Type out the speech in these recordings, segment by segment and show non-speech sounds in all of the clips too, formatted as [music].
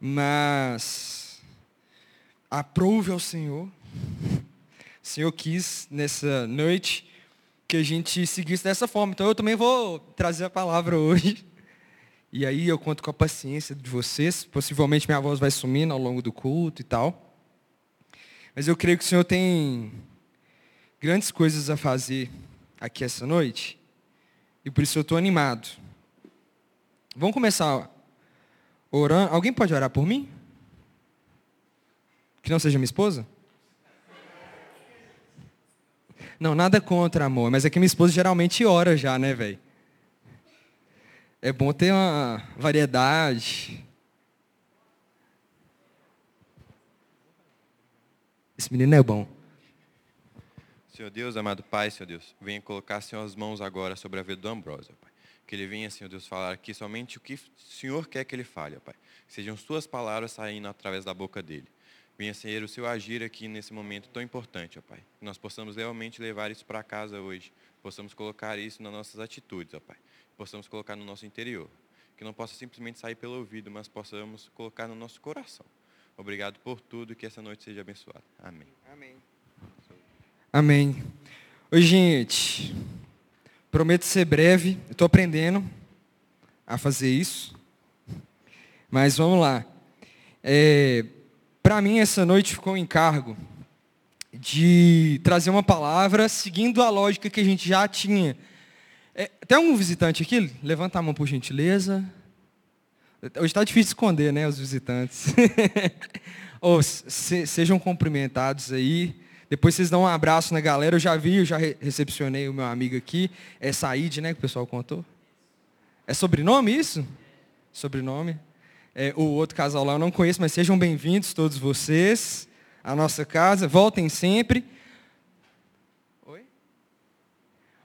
mas aprove ao Senhor. O Senhor quis nessa noite que a gente seguisse dessa forma. Então eu também vou trazer a palavra hoje. E aí eu conto com a paciência de vocês. Possivelmente minha voz vai sumindo ao longo do culto e tal. Mas eu creio que o Senhor tem grandes coisas a fazer aqui essa noite. E por isso eu estou animado. Vamos começar orando. Alguém pode orar por mim? Que não seja minha esposa? Não, nada contra, amor, mas é que minha esposa geralmente ora já, né, velho? É bom ter uma variedade. Esse menino é bom. Senhor Deus, amado Pai, Senhor Deus, venha colocar, Senhor, as mãos agora sobre a vida do Ambrósio, Pai. Que ele venha, Senhor Deus, falar aqui somente o que o Senhor quer que ele fale, Pai. Que sejam suas palavras saindo através da boca dele. Venha ser o seu agir aqui nesse momento tão importante, ó Pai. Que nós possamos realmente levar isso para casa hoje. Possamos colocar isso nas nossas atitudes, ó Pai. Possamos colocar no nosso interior. Que não possa simplesmente sair pelo ouvido, mas possamos colocar no nosso coração. Obrigado por tudo e que essa noite seja abençoada. Amém. Amém. Amém. Oi, gente. Prometo ser breve, estou aprendendo a fazer isso. Mas vamos lá. É, Para mim, essa noite ficou um encargo de trazer uma palavra seguindo a lógica que a gente já tinha. É, tem algum visitante aqui? Levanta a mão, por gentileza. Hoje está difícil esconder, né, os visitantes. [laughs] Ou, se, sejam cumprimentados aí. Depois vocês dão um abraço na galera. Eu já vi, eu já recepcionei o meu amigo aqui. É Said, né? Que o pessoal contou. É sobrenome isso? Sobrenome. É, o outro casal lá eu não conheço, mas sejam bem-vindos todos vocês à nossa casa. Voltem sempre. Oi?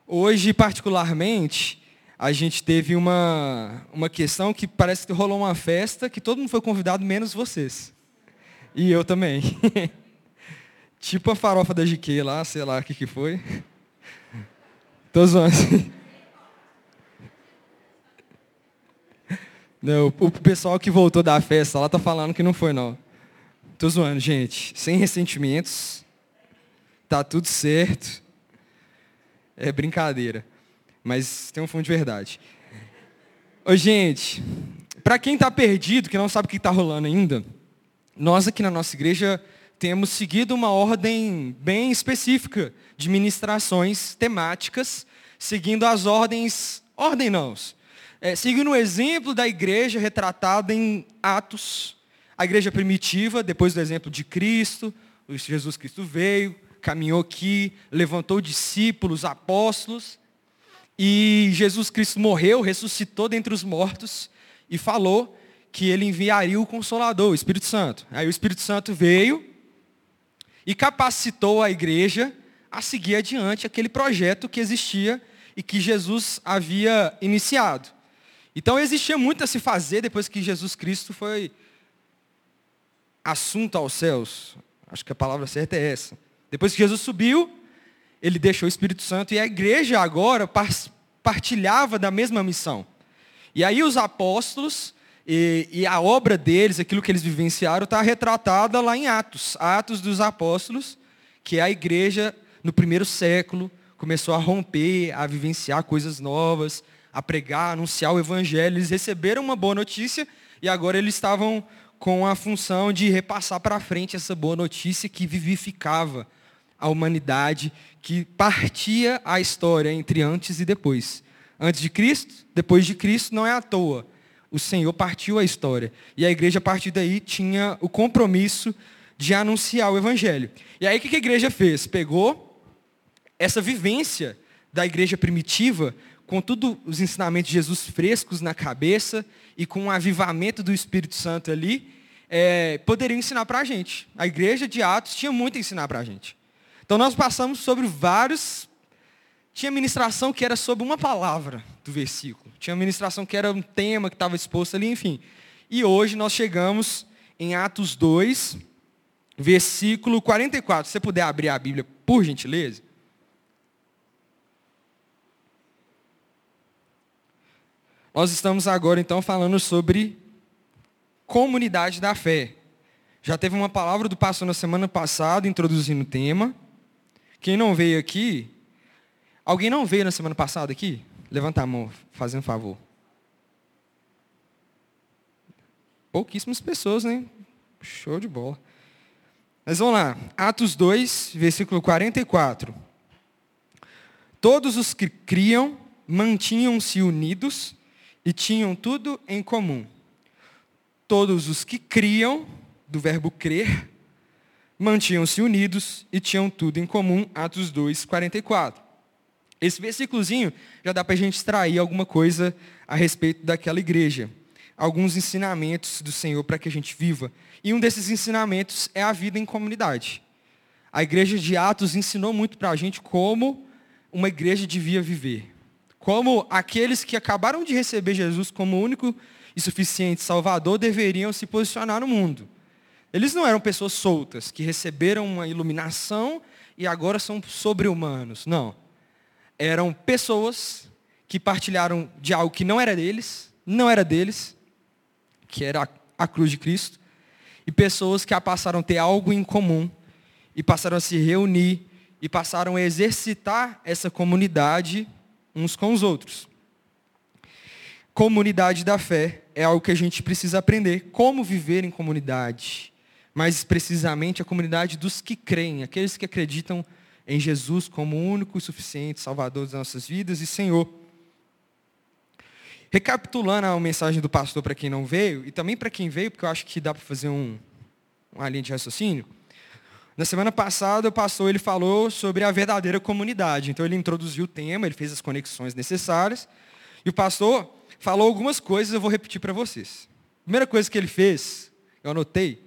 Hoje, particularmente, a gente teve uma, uma questão que parece que rolou uma festa que todo mundo foi convidado, menos vocês. E eu também. [laughs] Tipo a farofa da GQ lá, sei lá o que, que foi. Tô zoando. Não, o pessoal que voltou da festa lá tá falando que não foi, não. Tô zoando, gente. Sem ressentimentos. Tá tudo certo. É brincadeira. Mas tem um fundo de verdade. Ô, gente, para quem tá perdido, que não sabe o que tá rolando ainda, nós aqui na nossa igreja temos seguido uma ordem bem específica de ministrações temáticas, seguindo as ordens, ordem não, é, seguindo o exemplo da igreja retratada em Atos, a igreja primitiva, depois do exemplo de Cristo, Jesus Cristo veio, caminhou aqui, levantou discípulos, apóstolos, e Jesus Cristo morreu, ressuscitou dentre os mortos e falou que ele enviaria o Consolador, o Espírito Santo. Aí o Espírito Santo veio, e capacitou a igreja a seguir adiante aquele projeto que existia e que Jesus havia iniciado. Então existia muito a se fazer depois que Jesus Cristo foi assunto aos céus. Acho que a palavra certa é essa. Depois que Jesus subiu, ele deixou o Espírito Santo e a igreja agora partilhava da mesma missão. E aí os apóstolos e, e, a obra deles, aquilo que eles vivenciaram, está retratada lá em Atos. Atos dos Apóstolos, que é a igreja no primeiro século, começou a romper, a vivenciar coisas novas, a pregar, a anunciar o evangelho. Eles receberam uma boa notícia e agora eles estavam com a função de repassar para frente essa boa notícia que vivificava a humanidade, que partia a história entre antes e depois. Antes de Cristo, depois de Cristo, não é à toa o Senhor partiu a história. E a igreja, a partir daí, tinha o compromisso de anunciar o Evangelho. E aí, o que a igreja fez? Pegou essa vivência da igreja primitiva, com todos os ensinamentos de Jesus frescos na cabeça e com o avivamento do Espírito Santo ali, é, poderia ensinar para a gente. A igreja de Atos tinha muito a ensinar para a gente. Então, nós passamos sobre vários tinha ministração que era sobre uma palavra do versículo. Tinha ministração que era um tema que estava exposto ali, enfim. E hoje nós chegamos em Atos 2, versículo 44. Se você puder abrir a Bíblia, por gentileza. Nós estamos agora então falando sobre comunidade da fé. Já teve uma palavra do pastor na semana passada introduzindo o tema. Quem não veio aqui, alguém não veio na semana passada aqui? Levanta a mão, fazendo favor. Pouquíssimas pessoas, né? Show de bola. Mas vamos lá. Atos 2, versículo 44. Todos os que criam mantinham-se unidos e tinham tudo em comum. Todos os que criam, do verbo crer, mantinham-se unidos e tinham tudo em comum. Atos 2, 44. Esse versículozinho já dá para a gente extrair alguma coisa a respeito daquela igreja alguns ensinamentos do Senhor para que a gente viva. E um desses ensinamentos é a vida em comunidade. A igreja de Atos ensinou muito para a gente como uma igreja devia viver. Como aqueles que acabaram de receber Jesus como único e suficiente Salvador deveriam se posicionar no mundo. Eles não eram pessoas soltas, que receberam uma iluminação e agora são sobre-humanos. Não. Eram pessoas que partilharam de algo que não era deles, não era deles, que era a cruz de Cristo, e pessoas que passaram a ter algo em comum, e passaram a se reunir, e passaram a exercitar essa comunidade uns com os outros. Comunidade da fé é algo que a gente precisa aprender, como viver em comunidade. Mais precisamente a comunidade dos que creem, aqueles que acreditam em Jesus como único e suficiente Salvador das nossas vidas e Senhor. Recapitulando a mensagem do pastor para quem não veio, e também para quem veio, porque eu acho que dá para fazer um, uma linha de raciocínio. Na semana passada, o pastor ele falou sobre a verdadeira comunidade. Então, ele introduziu o tema, ele fez as conexões necessárias. E o pastor falou algumas coisas, eu vou repetir para vocês. A primeira coisa que ele fez, eu anotei,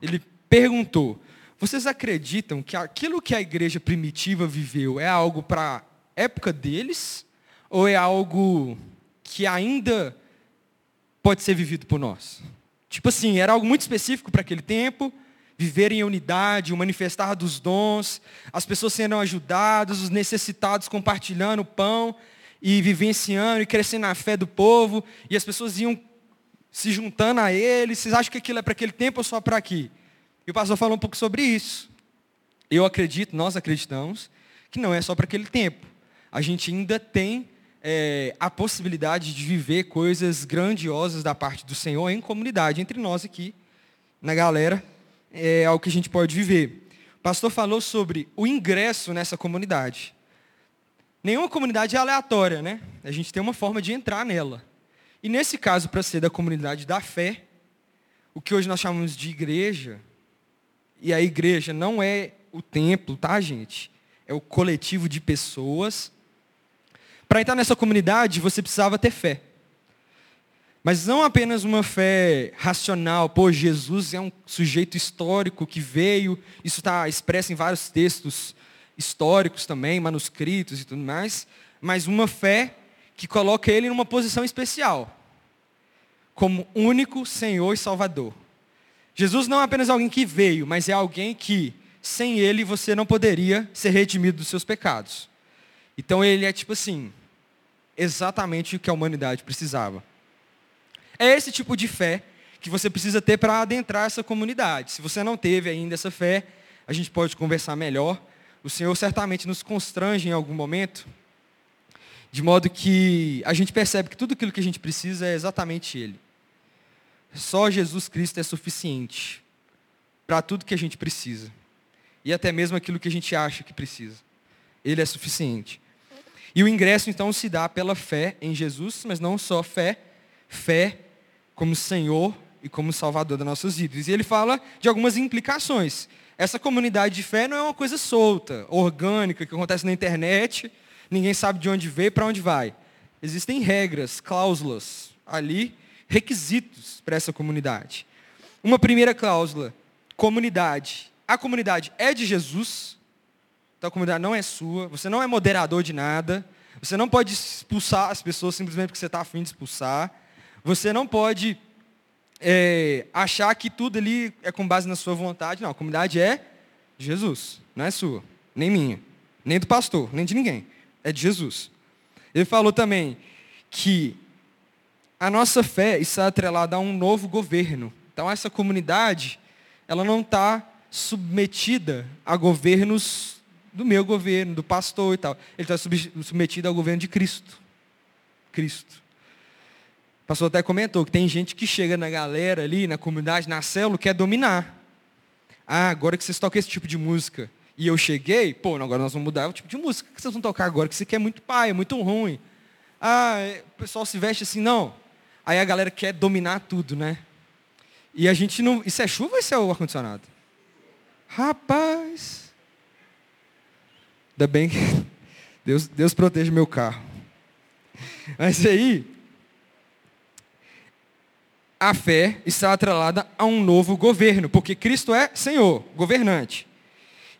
ele perguntou: vocês acreditam que aquilo que a igreja primitiva viveu é algo para a época deles? Ou é algo que ainda pode ser vivido por nós. Tipo assim, era algo muito específico para aquele tempo, viver em unidade, o manifestar dos dons, as pessoas sendo ajudadas, os necessitados compartilhando o pão e vivenciando e crescendo na fé do povo, e as pessoas iam se juntando a ele. Vocês acham que aquilo é para aquele tempo ou só para aqui? E o pastor falou um pouco sobre isso. Eu acredito, nós acreditamos, que não é só para aquele tempo. A gente ainda tem é, a possibilidade de viver coisas grandiosas da parte do Senhor em comunidade, entre nós aqui, na galera, é algo que a gente pode viver. O pastor falou sobre o ingresso nessa comunidade. Nenhuma comunidade é aleatória, né? A gente tem uma forma de entrar nela. E nesse caso, para ser da comunidade da fé, o que hoje nós chamamos de igreja, e a igreja não é o templo, tá, gente? É o coletivo de pessoas para entrar nessa comunidade, você precisava ter fé. Mas não apenas uma fé racional, pô, Jesus é um sujeito histórico que veio, isso está expresso em vários textos históricos também, manuscritos e tudo mais, mas uma fé que coloca ele numa posição especial, como único Senhor e Salvador. Jesus não é apenas alguém que veio, mas é alguém que, sem ele, você não poderia ser redimido dos seus pecados. Então ele é tipo assim, exatamente o que a humanidade precisava. É esse tipo de fé que você precisa ter para adentrar essa comunidade. Se você não teve ainda essa fé, a gente pode conversar melhor. O Senhor certamente nos constrange em algum momento, de modo que a gente percebe que tudo aquilo que a gente precisa é exatamente Ele. Só Jesus Cristo é suficiente para tudo que a gente precisa. E até mesmo aquilo que a gente acha que precisa. Ele é suficiente. E o ingresso então se dá pela fé em Jesus, mas não só fé, fé como Senhor e como Salvador das nossas vidas. E ele fala de algumas implicações. Essa comunidade de fé não é uma coisa solta, orgânica, que acontece na internet, ninguém sabe de onde veio e para onde vai. Existem regras, cláusulas ali, requisitos para essa comunidade. Uma primeira cláusula, comunidade. A comunidade é de Jesus, então a comunidade não é sua, você não é moderador de nada, você não pode expulsar as pessoas simplesmente porque você está afim de expulsar, você não pode é, achar que tudo ali é com base na sua vontade, não, a comunidade é de Jesus, não é sua, nem minha, nem do pastor, nem de ninguém, é de Jesus. Ele falou também que a nossa fé está atrelada a um novo governo. Então essa comunidade, ela não está submetida a governos do meu governo, do pastor e tal. Ele está submetido ao governo de Cristo. Cristo. O pastor até comentou que tem gente que chega na galera ali, na comunidade, na célula, quer dominar. Ah, agora que vocês tocam esse tipo de música e eu cheguei, pô, agora nós vamos mudar o tipo de música que vocês vão tocar agora, que isso aqui é muito pai, é muito ruim. Ah, é, o pessoal se veste assim, não. Aí a galera quer dominar tudo, né? E a gente não. Isso é chuva ou isso é o ar-condicionado? Rapaz. Ainda bem que [laughs] Deus, Deus protege meu carro. Mas aí, a fé está atrelada a um novo governo, porque Cristo é Senhor, governante.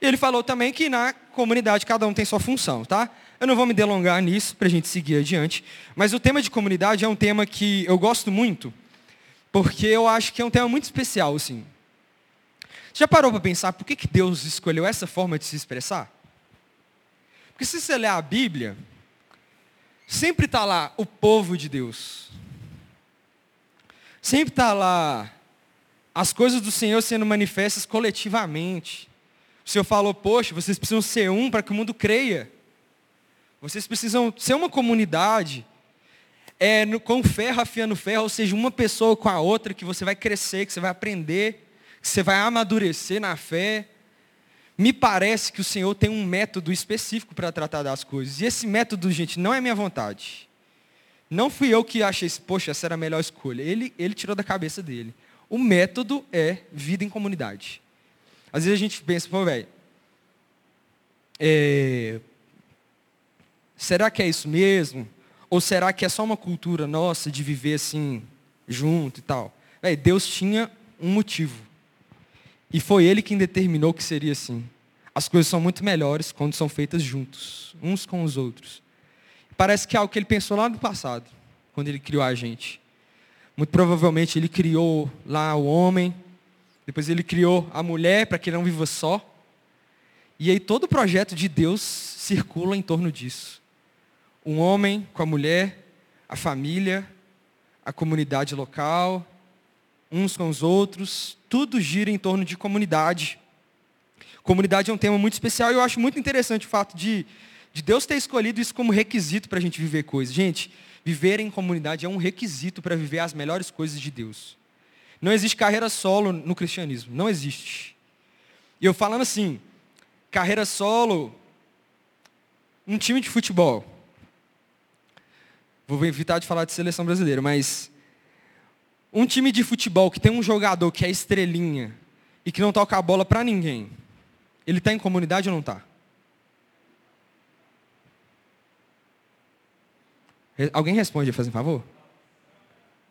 Ele falou também que na comunidade cada um tem sua função, tá? Eu não vou me delongar nisso para a gente seguir adiante, mas o tema de comunidade é um tema que eu gosto muito, porque eu acho que é um tema muito especial, assim. Você já parou para pensar por que, que Deus escolheu essa forma de se expressar? Porque se você ler a Bíblia, sempre está lá o povo de Deus. Sempre está lá as coisas do Senhor sendo manifestas coletivamente. O Senhor falou, poxa, vocês precisam ser um para que o mundo creia. Vocês precisam ser uma comunidade, é, no, com ferro afiando ferro, ou seja, uma pessoa com a outra, que você vai crescer, que você vai aprender, que você vai amadurecer na fé. Me parece que o Senhor tem um método específico para tratar das coisas. E esse método, gente, não é minha vontade. Não fui eu que achei, poxa, essa era a melhor escolha. Ele, ele tirou da cabeça dele. O método é vida em comunidade. Às vezes a gente pensa, pô, velho, é, será que é isso mesmo? Ou será que é só uma cultura nossa de viver assim, junto e tal? Deus tinha um motivo. E foi Ele quem determinou que seria assim. As coisas são muito melhores quando são feitas juntos, uns com os outros. Parece que é algo que ele pensou lá no passado, quando ele criou a gente. Muito provavelmente ele criou lá o homem, depois ele criou a mulher para que ele não viva só. E aí todo o projeto de Deus circula em torno disso. Um homem com a mulher, a família, a comunidade local, uns com os outros, tudo gira em torno de comunidade. Comunidade é um tema muito especial e eu acho muito interessante o fato de de Deus ter escolhido isso como requisito para a gente viver coisas. Gente, viver em comunidade é um requisito para viver as melhores coisas de Deus. Não existe carreira solo no cristianismo, não existe. E eu falando assim, carreira solo, um time de futebol. Vou evitar de falar de seleção brasileira, mas um time de futebol que tem um jogador que é estrelinha e que não toca a bola para ninguém, ele está em comunidade ou não está? Alguém responde, fazendo favor?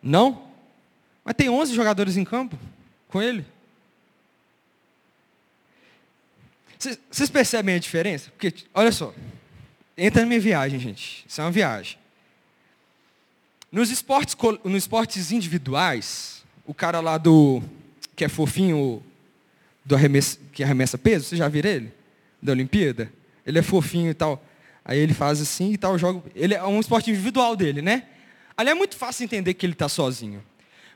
Não? Mas tem 11 jogadores em campo com ele. Vocês percebem a diferença? Porque, olha só, entra na minha viagem, gente. Isso é uma viagem. Nos esportes, nos esportes individuais, o cara lá do. que é fofinho, do arremessa, que arremessa peso, você já viram ele? Da Olimpíada? Ele é fofinho e tal. Aí ele faz assim e tal, joga. Ele é um esporte individual dele, né? Ali é muito fácil entender que ele está sozinho.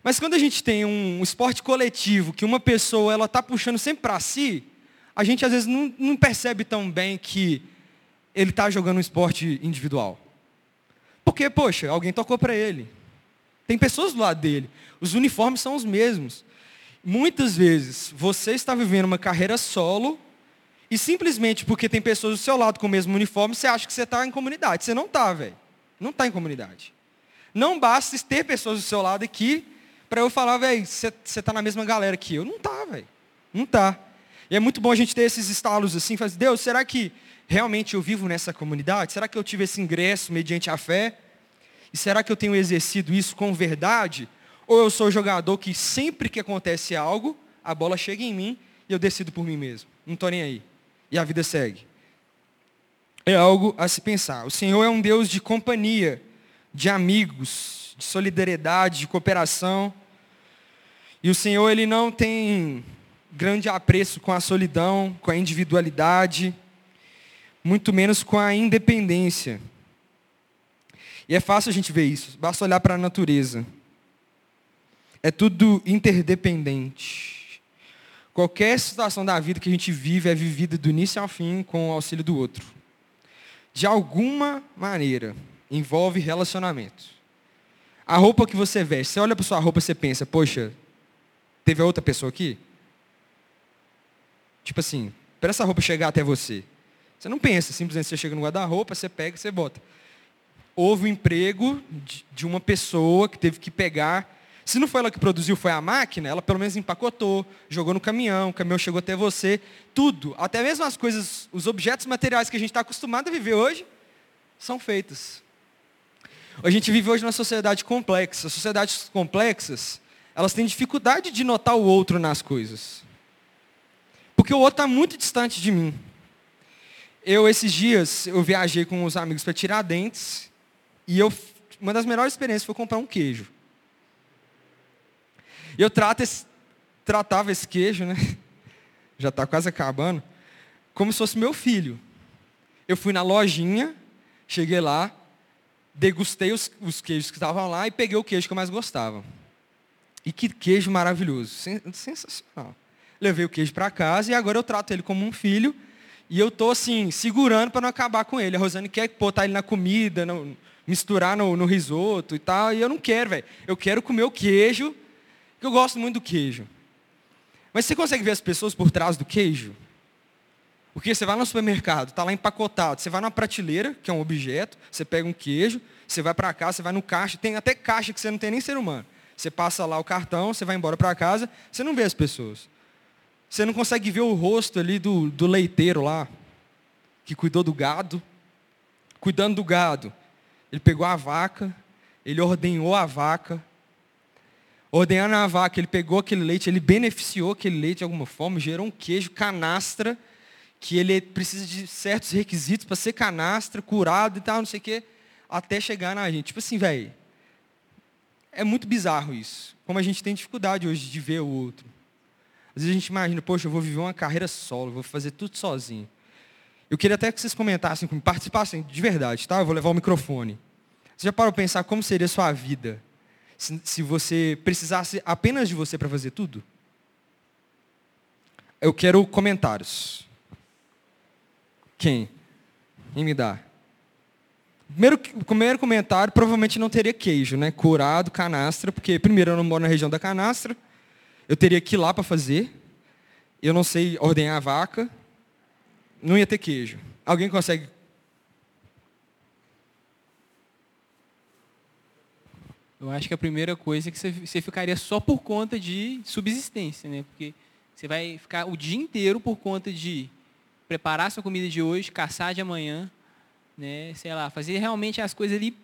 Mas quando a gente tem um esporte coletivo, que uma pessoa ela está puxando sempre para si, a gente às vezes não, não percebe tão bem que ele está jogando um esporte individual. Porque, poxa, alguém tocou para ele. Tem pessoas do lado dele. Os uniformes são os mesmos. Muitas vezes você está vivendo uma carreira solo e simplesmente porque tem pessoas do seu lado com o mesmo uniforme, você acha que você está em comunidade. Você não está, velho. Não está em comunidade. Não basta ter pessoas do seu lado aqui para eu falar, velho, você está na mesma galera que eu. Não está, velho. Não está. E é muito bom a gente ter esses estalos assim, fazer, Deus, será que realmente eu vivo nessa comunidade? Será que eu tive esse ingresso mediante a fé? E será que eu tenho exercido isso com verdade? Ou eu sou jogador que sempre que acontece algo, a bola chega em mim e eu decido por mim mesmo. Não estou nem aí e a vida segue. É algo a se pensar. O Senhor é um Deus de companhia, de amigos, de solidariedade, de cooperação. E o Senhor, Ele não tem grande apreço com a solidão, com a individualidade, muito menos com a independência. E é fácil a gente ver isso, basta olhar para a natureza. É tudo interdependente. Qualquer situação da vida que a gente vive é vivida do início ao fim com o auxílio do outro. De alguma maneira, envolve relacionamento. A roupa que você veste, você olha para sua roupa e você pensa, poxa, teve outra pessoa aqui? Tipo assim, para essa roupa chegar até você. Você não pensa, simplesmente você chega no guarda-roupa, você pega e você bota. Houve o um emprego de uma pessoa que teve que pegar. Se não foi ela que produziu, foi a máquina, ela pelo menos empacotou, jogou no caminhão, o caminhão chegou até você. Tudo, até mesmo as coisas, os objetos materiais que a gente está acostumado a viver hoje, são feitos. A gente vive hoje numa sociedade complexa. Sociedades complexas, elas têm dificuldade de notar o outro nas coisas. Porque o outro está muito distante de mim. Eu, esses dias, eu viajei com os amigos para Tiradentes, e eu, uma das melhores experiências foi comprar um queijo. Eu esse, tratava esse queijo, né? [laughs] Já está quase acabando, como se fosse meu filho. Eu fui na lojinha, cheguei lá, degustei os, os queijos que estavam lá e peguei o queijo que eu mais gostava. E que queijo maravilhoso, sensacional. Levei o queijo para casa e agora eu trato ele como um filho. E eu estou assim, segurando para não acabar com ele. A Rosane quer botar ele na comida, no, misturar no, no, risoto e tal. E eu não quero, velho. Eu quero comer o queijo, que eu gosto muito do queijo. Mas você consegue ver as pessoas por trás do queijo? Porque você vai no supermercado, está lá empacotado. Você vai numa prateleira, que é um objeto, você pega um queijo, você vai para casa, você vai no caixa, tem até caixa que você não tem nem ser humano. Você passa lá o cartão, você vai embora para casa, você não vê as pessoas. Você não consegue ver o rosto ali do, do leiteiro lá, que cuidou do gado. Cuidando do gado. Ele pegou a vaca, ele ordenhou a vaca. Ordenhando a vaca, ele pegou aquele leite, ele beneficiou aquele leite de alguma forma, gerou um queijo canastra, que ele precisa de certos requisitos para ser canastra, curado e tal, não sei o quê, até chegar na gente. Tipo assim, velho, é muito bizarro isso. Como a gente tem dificuldade hoje de ver o outro. Às vezes a gente imagina, poxa, eu vou viver uma carreira solo, vou fazer tudo sozinho. Eu queria até que vocês comentassem, participassem de verdade, tá? Eu vou levar o microfone. Você já parou para pensar como seria a sua vida se, se você precisasse apenas de você para fazer tudo? Eu quero comentários. Quem? Quem me dá? Primeiro, primeiro comentário provavelmente não teria queijo, né? Curado, canastra, porque primeiro eu não moro na região da canastra. Eu teria que ir lá para fazer. Eu não sei ordenhar a vaca. Não ia ter queijo. Alguém consegue? Eu acho que a primeira coisa é que você ficaria só por conta de subsistência, né? Porque você vai ficar o dia inteiro por conta de preparar sua comida de hoje, caçar de amanhã, né? Sei lá, fazer realmente as coisas ali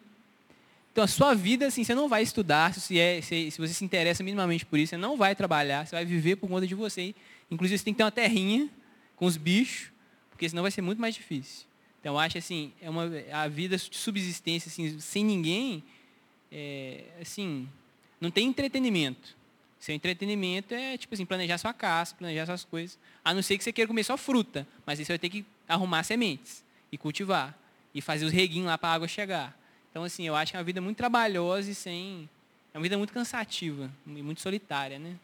então, a sua vida, assim, você não vai estudar, se, é, se, se, você se interessa minimamente por isso, você não vai trabalhar, você vai viver por conta de você. Inclusive, você tem que ter uma terrinha com os bichos, porque senão vai ser muito mais difícil. Então, acho, assim, é uma, a vida de subsistência, assim, sem ninguém, é, assim, não tem entretenimento. Seu entretenimento é, tipo assim, planejar sua casa, planejar suas coisas. A não ser que você queira comer só fruta, mas aí você vai ter que arrumar sementes e cultivar. E fazer os reguinhos lá para a água chegar. Então, assim, eu acho que é uma vida muito trabalhosa e sem. É uma vida muito cansativa e muito solitária, né?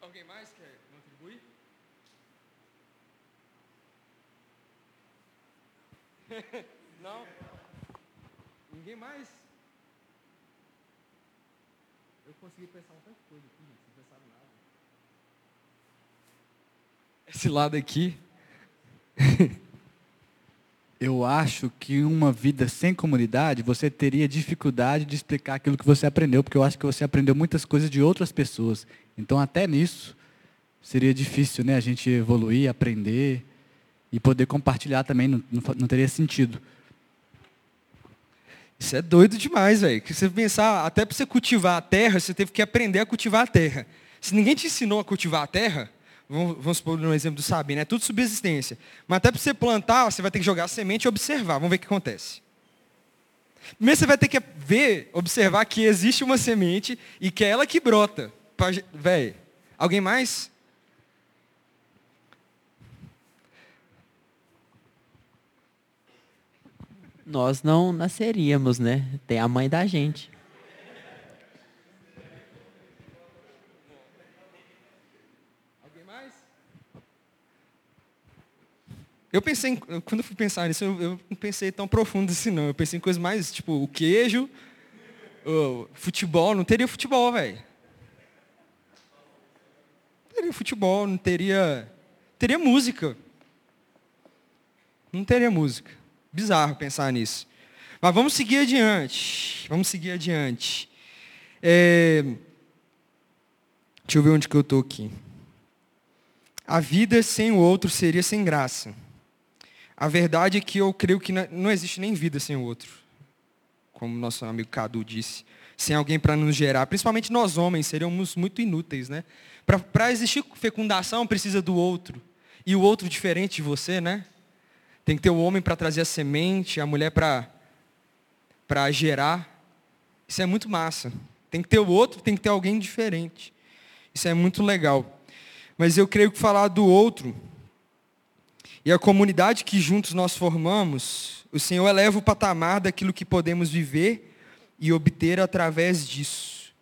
Alguém mais quer contribuir? [laughs] Não? Ninguém mais? Eu consegui pensar um tanto de coisa aqui, não pensaram nada. Esse lado aqui. [laughs] eu acho que uma vida sem comunidade, você teria dificuldade de explicar aquilo que você aprendeu, porque eu acho que você aprendeu muitas coisas de outras pessoas. Então, até nisso, seria difícil né, a gente evoluir, aprender e poder compartilhar também, não, não, teria sentido. Isso é doido demais, velho. Você pensar, até para você cultivar a terra, você teve que aprender a cultivar a terra. Se ninguém te ensinou a cultivar a terra, vamos, supor no exemplo do Sabino, é tudo subsistência. Mas até para você plantar, você vai ter que jogar a semente e observar. Vamos ver o que acontece. Primeiro você vai ter que ver, observar que existe uma semente e que é ela que brota. Velho, alguém mais? nós não nasceríamos, né? Tem a mãe da gente. Eu pensei, em, quando eu fui pensar nisso, eu, eu, não pensei tão profundo assim, não. Eu pensei em coisas mais, tipo, o queijo, o futebol. Não teria futebol, velho. Não teria futebol, não teria. Teria música. Não teria música. Bizarro pensar nisso. Mas vamos seguir adiante. Vamos seguir adiante. É... Deixa eu ver onde que eu estou aqui. A vida sem o outro seria sem graça. A verdade é que eu creio que não existe nem vida sem o outro. Como nosso amigo Cadu disse. Sem alguém para nos gerar. Principalmente nós homens seríamos muito inúteis, né? Para existir fecundação precisa do outro. E o outro diferente de você, né? Tem que ter o homem para trazer a semente, a mulher para gerar. Isso é muito massa. Tem que ter o outro, tem que ter alguém diferente. Isso é muito legal. Mas eu creio que falar do outro e a comunidade que juntos nós formamos, o Senhor eleva o patamar daquilo que podemos viver e obter através disso.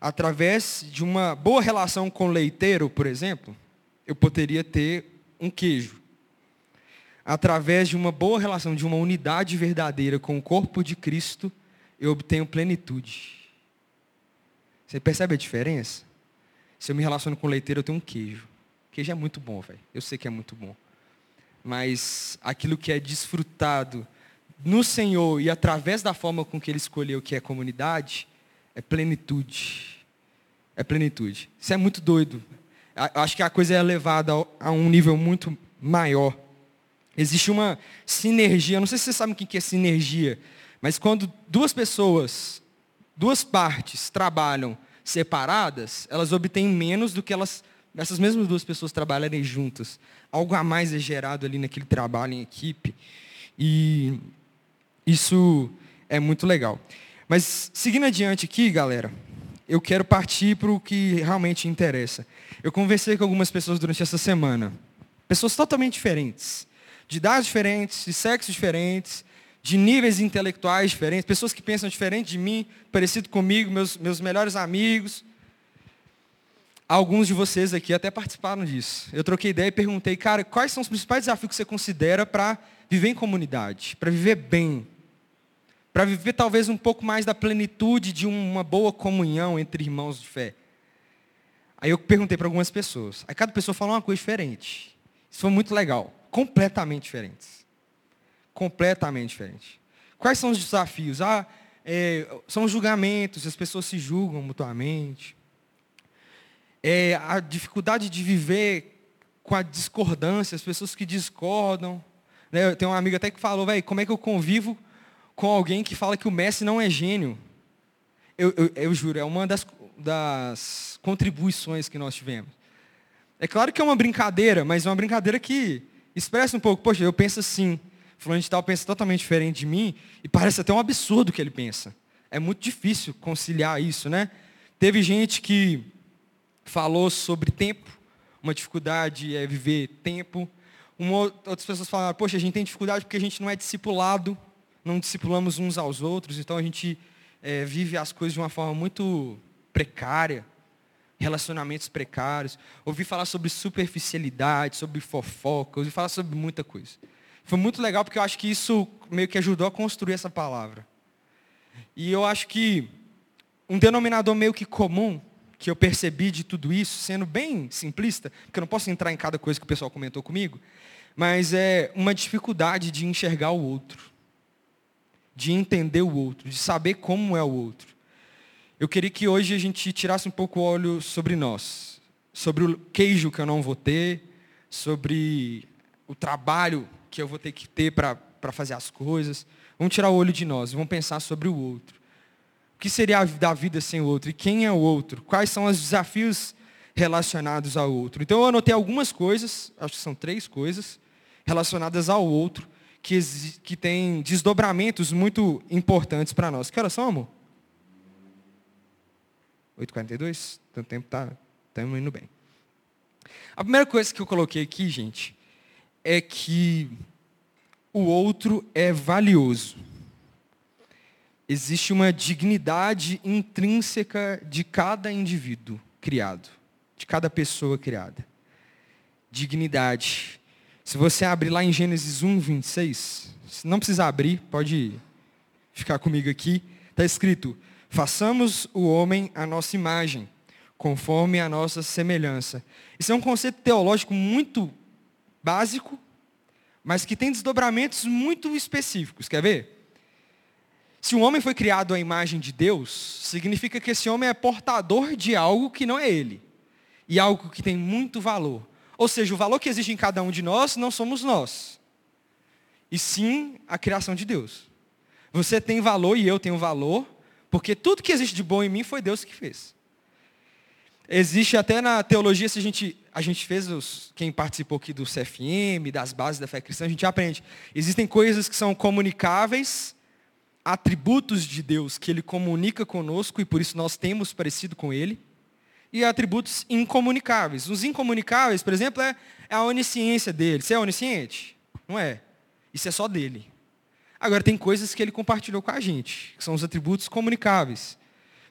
Através de uma boa relação com o leiteiro, por exemplo, eu poderia ter um queijo através de uma boa relação, de uma unidade verdadeira com o corpo de Cristo, eu obtenho plenitude. Você percebe a diferença? Se eu me relaciono com o leiteiro, eu tenho um queijo. Queijo é muito bom, velho. Eu sei que é muito bom. Mas aquilo que é desfrutado no Senhor e através da forma com que Ele escolheu que é comunidade, é plenitude. É plenitude. Isso é muito doido. Acho que a coisa é levada a um nível muito maior. Existe uma sinergia, não sei se vocês sabem o que é sinergia, mas quando duas pessoas, duas partes trabalham separadas, elas obtêm menos do que elas, essas mesmas duas pessoas trabalharem juntas. Algo a mais é gerado ali naquele trabalho em equipe. E isso é muito legal. Mas seguindo adiante aqui, galera, eu quero partir para o que realmente interessa. Eu conversei com algumas pessoas durante essa semana. Pessoas totalmente diferentes de idades diferentes, de sexos diferentes, de níveis intelectuais diferentes, pessoas que pensam diferente de mim, parecido comigo, meus, meus melhores amigos. Alguns de vocês aqui até participaram disso. Eu troquei ideia e perguntei, cara, quais são os principais desafios que você considera para viver em comunidade, para viver bem, para viver talvez um pouco mais da plenitude de uma boa comunhão entre irmãos de fé? Aí eu perguntei para algumas pessoas. Aí cada pessoa falou uma coisa diferente. Isso foi muito legal completamente diferentes. Completamente diferentes. Quais são os desafios? Ah, é, são os julgamentos, as pessoas se julgam mutuamente. É, a dificuldade de viver com a discordância, as pessoas que discordam. Né? Tem um amigo até que falou, velho, como é que eu convivo com alguém que fala que o Messi não é gênio? Eu, eu, eu juro, é uma das, das contribuições que nós tivemos. É claro que é uma brincadeira, mas é uma brincadeira que expressa um pouco, poxa, eu penso assim, fulano de tal pensa totalmente diferente de mim, e parece até um absurdo o que ele pensa. É muito difícil conciliar isso, né? Teve gente que falou sobre tempo, uma dificuldade é viver tempo. Uma, outras pessoas falaram, poxa, a gente tem dificuldade porque a gente não é discipulado, não discipulamos uns aos outros, então a gente é, vive as coisas de uma forma muito precária relacionamentos precários, ouvi falar sobre superficialidade, sobre fofoca, ouvi falar sobre muita coisa. Foi muito legal porque eu acho que isso meio que ajudou a construir essa palavra. E eu acho que um denominador meio que comum que eu percebi de tudo isso, sendo bem simplista, porque eu não posso entrar em cada coisa que o pessoal comentou comigo, mas é uma dificuldade de enxergar o outro, de entender o outro, de saber como é o outro. Eu queria que hoje a gente tirasse um pouco o olho sobre nós, sobre o queijo que eu não vou ter, sobre o trabalho que eu vou ter que ter para fazer as coisas. Vamos tirar o olho de nós, vamos pensar sobre o outro. O que seria da vida sem o outro? E quem é o outro? Quais são os desafios relacionados ao outro? Então eu anotei algumas coisas, acho que são três coisas, relacionadas ao outro, que, que têm desdobramentos muito importantes para nós. Que horas são, amor? 8h42? Então o tempo está tá indo bem. A primeira coisa que eu coloquei aqui, gente, é que o outro é valioso. Existe uma dignidade intrínseca de cada indivíduo criado, de cada pessoa criada. Dignidade. Se você abrir lá em Gênesis 1, 26, não precisa abrir, pode ficar comigo aqui. Está escrito: façamos o homem à nossa imagem, conforme a nossa semelhança. Isso é um conceito teológico muito básico, mas que tem desdobramentos muito específicos. Quer ver? Se o homem foi criado à imagem de Deus, significa que esse homem é portador de algo que não é ele. E algo que tem muito valor. Ou seja, o valor que existe em cada um de nós não somos nós. E sim a criação de Deus. Você tem valor e eu tenho valor, porque tudo que existe de bom em mim foi Deus que fez. Existe até na teologia, se a gente, a gente fez, os, quem participou aqui do CFM, das bases da fé cristã, a gente aprende. Existem coisas que são comunicáveis atributos de Deus que ele comunica conosco e por isso nós temos parecido com ele, e atributos incomunicáveis. Os incomunicáveis, por exemplo, é, é a onisciência dele. Você é onisciente? Não é. Isso é só dele. Agora, tem coisas que ele compartilhou com a gente, que são os atributos comunicáveis.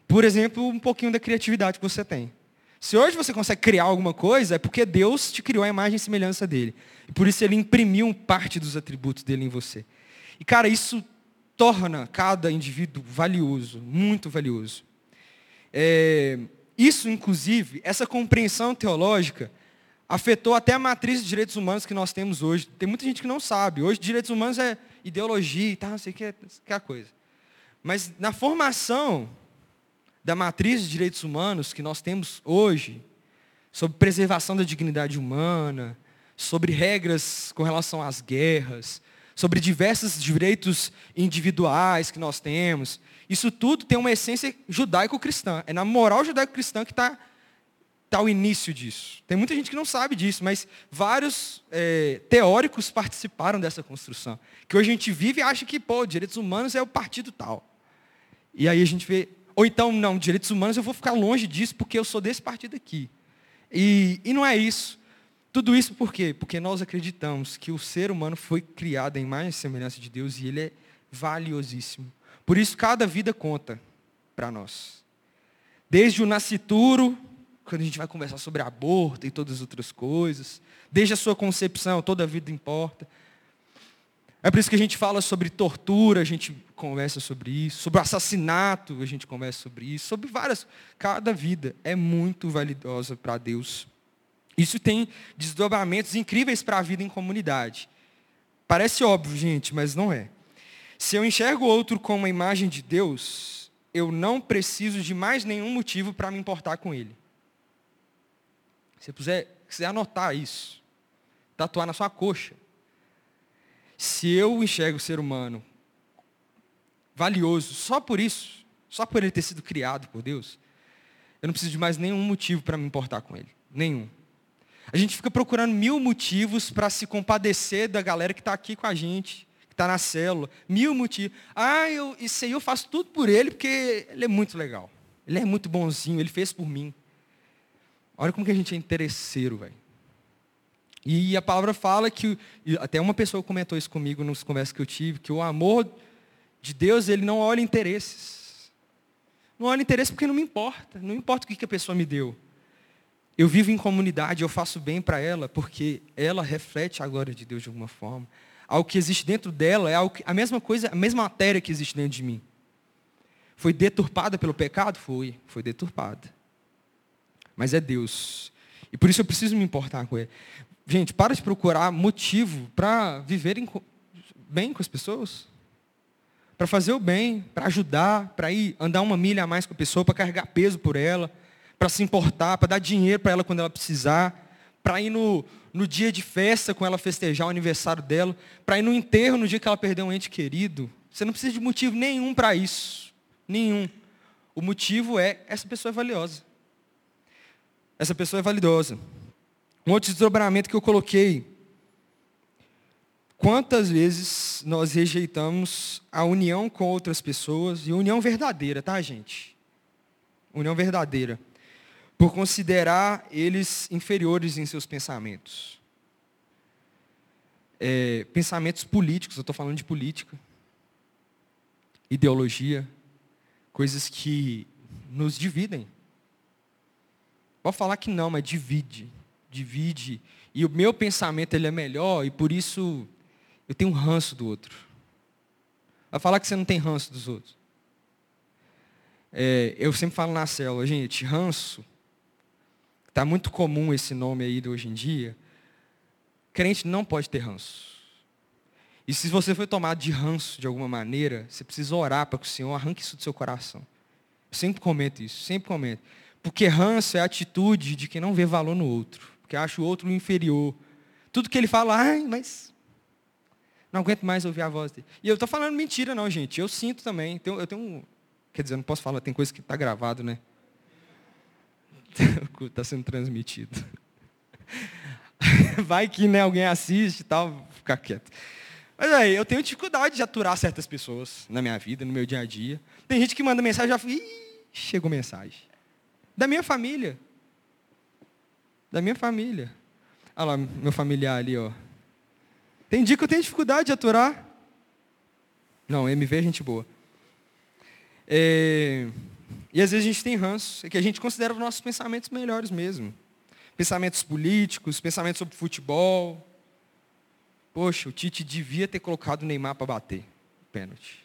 Por exemplo, um pouquinho da criatividade que você tem. Se hoje você consegue criar alguma coisa, é porque Deus te criou a imagem e semelhança dele. E por isso ele imprimiu parte dos atributos dele em você. E, cara, isso torna cada indivíduo valioso, muito valioso. É, isso, inclusive, essa compreensão teológica, afetou até a matriz de direitos humanos que nós temos hoje. Tem muita gente que não sabe. Hoje, direitos humanos é ideologia e tal, não sei o que, que é a coisa. Mas na formação da matriz de direitos humanos que nós temos hoje, sobre preservação da dignidade humana, sobre regras com relação às guerras, sobre diversos direitos individuais que nós temos. Isso tudo tem uma essência judaico-cristã. É na moral judaico-cristã que está tá o início disso. Tem muita gente que não sabe disso, mas vários é, teóricos participaram dessa construção. Que hoje a gente vive e acha que, pô, direitos humanos é o partido tal. E aí a gente vê, ou então, não, direitos humanos eu vou ficar longe disso porque eu sou desse partido aqui. E, e não é isso. Tudo isso por quê? Porque nós acreditamos que o ser humano foi criado em mais semelhança de Deus e ele é valiosíssimo. Por isso, cada vida conta para nós. Desde o nascituro, quando a gente vai conversar sobre aborto e todas as outras coisas, desde a sua concepção, toda a vida importa. É por isso que a gente fala sobre tortura, a gente conversa sobre isso, sobre assassinato, a gente conversa sobre isso, sobre várias. Cada vida é muito valiosa para Deus. Isso tem desdobramentos incríveis para a vida em comunidade. Parece óbvio, gente, mas não é. Se eu enxergo o outro como uma imagem de Deus, eu não preciso de mais nenhum motivo para me importar com ele. Se você quiser anotar isso, tatuar na sua coxa. Se eu enxergo o ser humano valioso só por isso, só por ele ter sido criado por Deus, eu não preciso de mais nenhum motivo para me importar com ele. Nenhum. A gente fica procurando mil motivos para se compadecer da galera que está aqui com a gente, que está na célula. Mil motivos. Ah, eu, isso aí eu faço tudo por ele, porque ele é muito legal. Ele é muito bonzinho, ele fez por mim. Olha como que a gente é interesseiro, velho. E a palavra fala que, até uma pessoa comentou isso comigo nas conversas que eu tive, que o amor de Deus, ele não olha interesses. Não olha interesse porque não me importa. Não importa o que a pessoa me deu. Eu vivo em comunidade, eu faço bem para ela, porque ela reflete a glória de Deus de alguma forma. Algo que existe dentro dela é que, a mesma coisa, a mesma matéria que existe dentro de mim. Foi deturpada pelo pecado? Foi, foi deturpada. Mas é Deus. E por isso eu preciso me importar com ele. Gente, para de procurar motivo para viverem bem com as pessoas. Para fazer o bem, para ajudar, para ir andar uma milha a mais com a pessoa, para carregar peso por ela para se importar, para dar dinheiro para ela quando ela precisar, para ir no, no dia de festa com ela festejar o aniversário dela, para ir no enterro no dia que ela perdeu um ente querido. Você não precisa de motivo nenhum para isso. Nenhum. O motivo é essa pessoa é valiosa. Essa pessoa é valiosa. Um outro desdobramento que eu coloquei. Quantas vezes nós rejeitamos a união com outras pessoas, e união verdadeira, tá, gente? União verdadeira por considerar eles inferiores em seus pensamentos. é, pensamentos políticos, eu estou falando de política, ideologia, coisas que nos dividem. Pode falar que não, mas divide, divide. E o meu pensamento ele é melhor e por isso eu tenho um ranço do outro. Vai falar que você não tem ranço dos outros. É, eu sempre falo na célula, gente, ranço, está muito comum esse nome aí de hoje em dia. Crente não pode ter ranço. E se você foi tomado de ranço de alguma maneira, você precisa orar para que o Senhor arranque isso do seu coração. Eu sempre comento isso, sempre comento. Porque ranço é a atitude de quem não vê valor no outro. Porque acha o outro inferior. Tudo que ele fala, ai, mas não aguento mais ouvir a voz dele. E eu estou falando mentira, não, gente. Eu sinto também. Eu tenho um. Quer dizer, eu não posso falar, tem coisa que está gravado, né? Está [laughs] sendo transmitido. [laughs] Vai que né, alguém assiste e tal, ficar quieto. Mas aí, eu tenho dificuldade de aturar certas pessoas na minha vida, no meu dia a dia. Tem gente que manda mensagem e já Ih, chegou mensagem. Da minha família. Da minha família. Olha lá, meu familiar ali, ó. Tem dia que eu tenho dificuldade de aturar. Não, MV é gente boa. É... E às vezes a gente tem ranço, é que a gente considera os nossos pensamentos melhores mesmo. Pensamentos políticos, pensamentos sobre futebol. Poxa, o Tite devia ter colocado o Neymar para bater. Pênalti.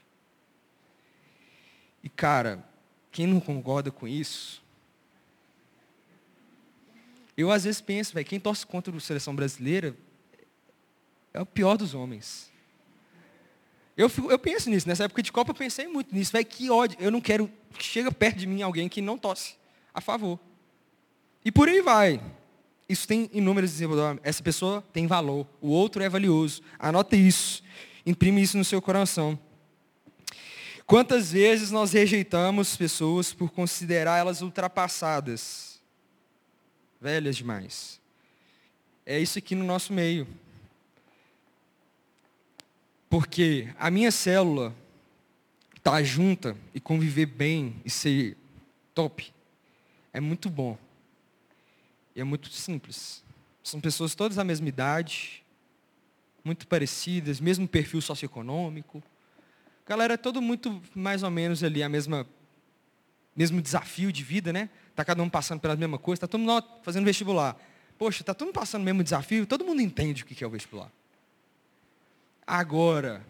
E cara, quem não concorda com isso? Eu às vezes penso, velho, quem torce contra a seleção brasileira é o pior dos homens. Eu, fico, eu penso nisso, nessa época de Copa eu pensei muito nisso, velho, que ódio. Eu não quero que chega perto de mim alguém que não tosse a favor. E por aí vai. Isso tem inúmeros exemplos. Essa pessoa tem valor, o outro é valioso. Anote isso. Imprime isso no seu coração. Quantas vezes nós rejeitamos pessoas por considerar elas ultrapassadas, velhas demais? É isso aqui no nosso meio. Porque a minha célula estar tá junta e conviver bem e ser top é muito bom. E é muito simples. São pessoas todas da mesma idade, muito parecidas, mesmo perfil socioeconômico. Galera, é todo muito mais ou menos ali a mesma mesmo desafio de vida, né? Tá cada um passando pela mesma coisa, tá todo mundo fazendo vestibular. Poxa, tá todo mundo passando o mesmo desafio, todo mundo entende o que é o vestibular. Agora,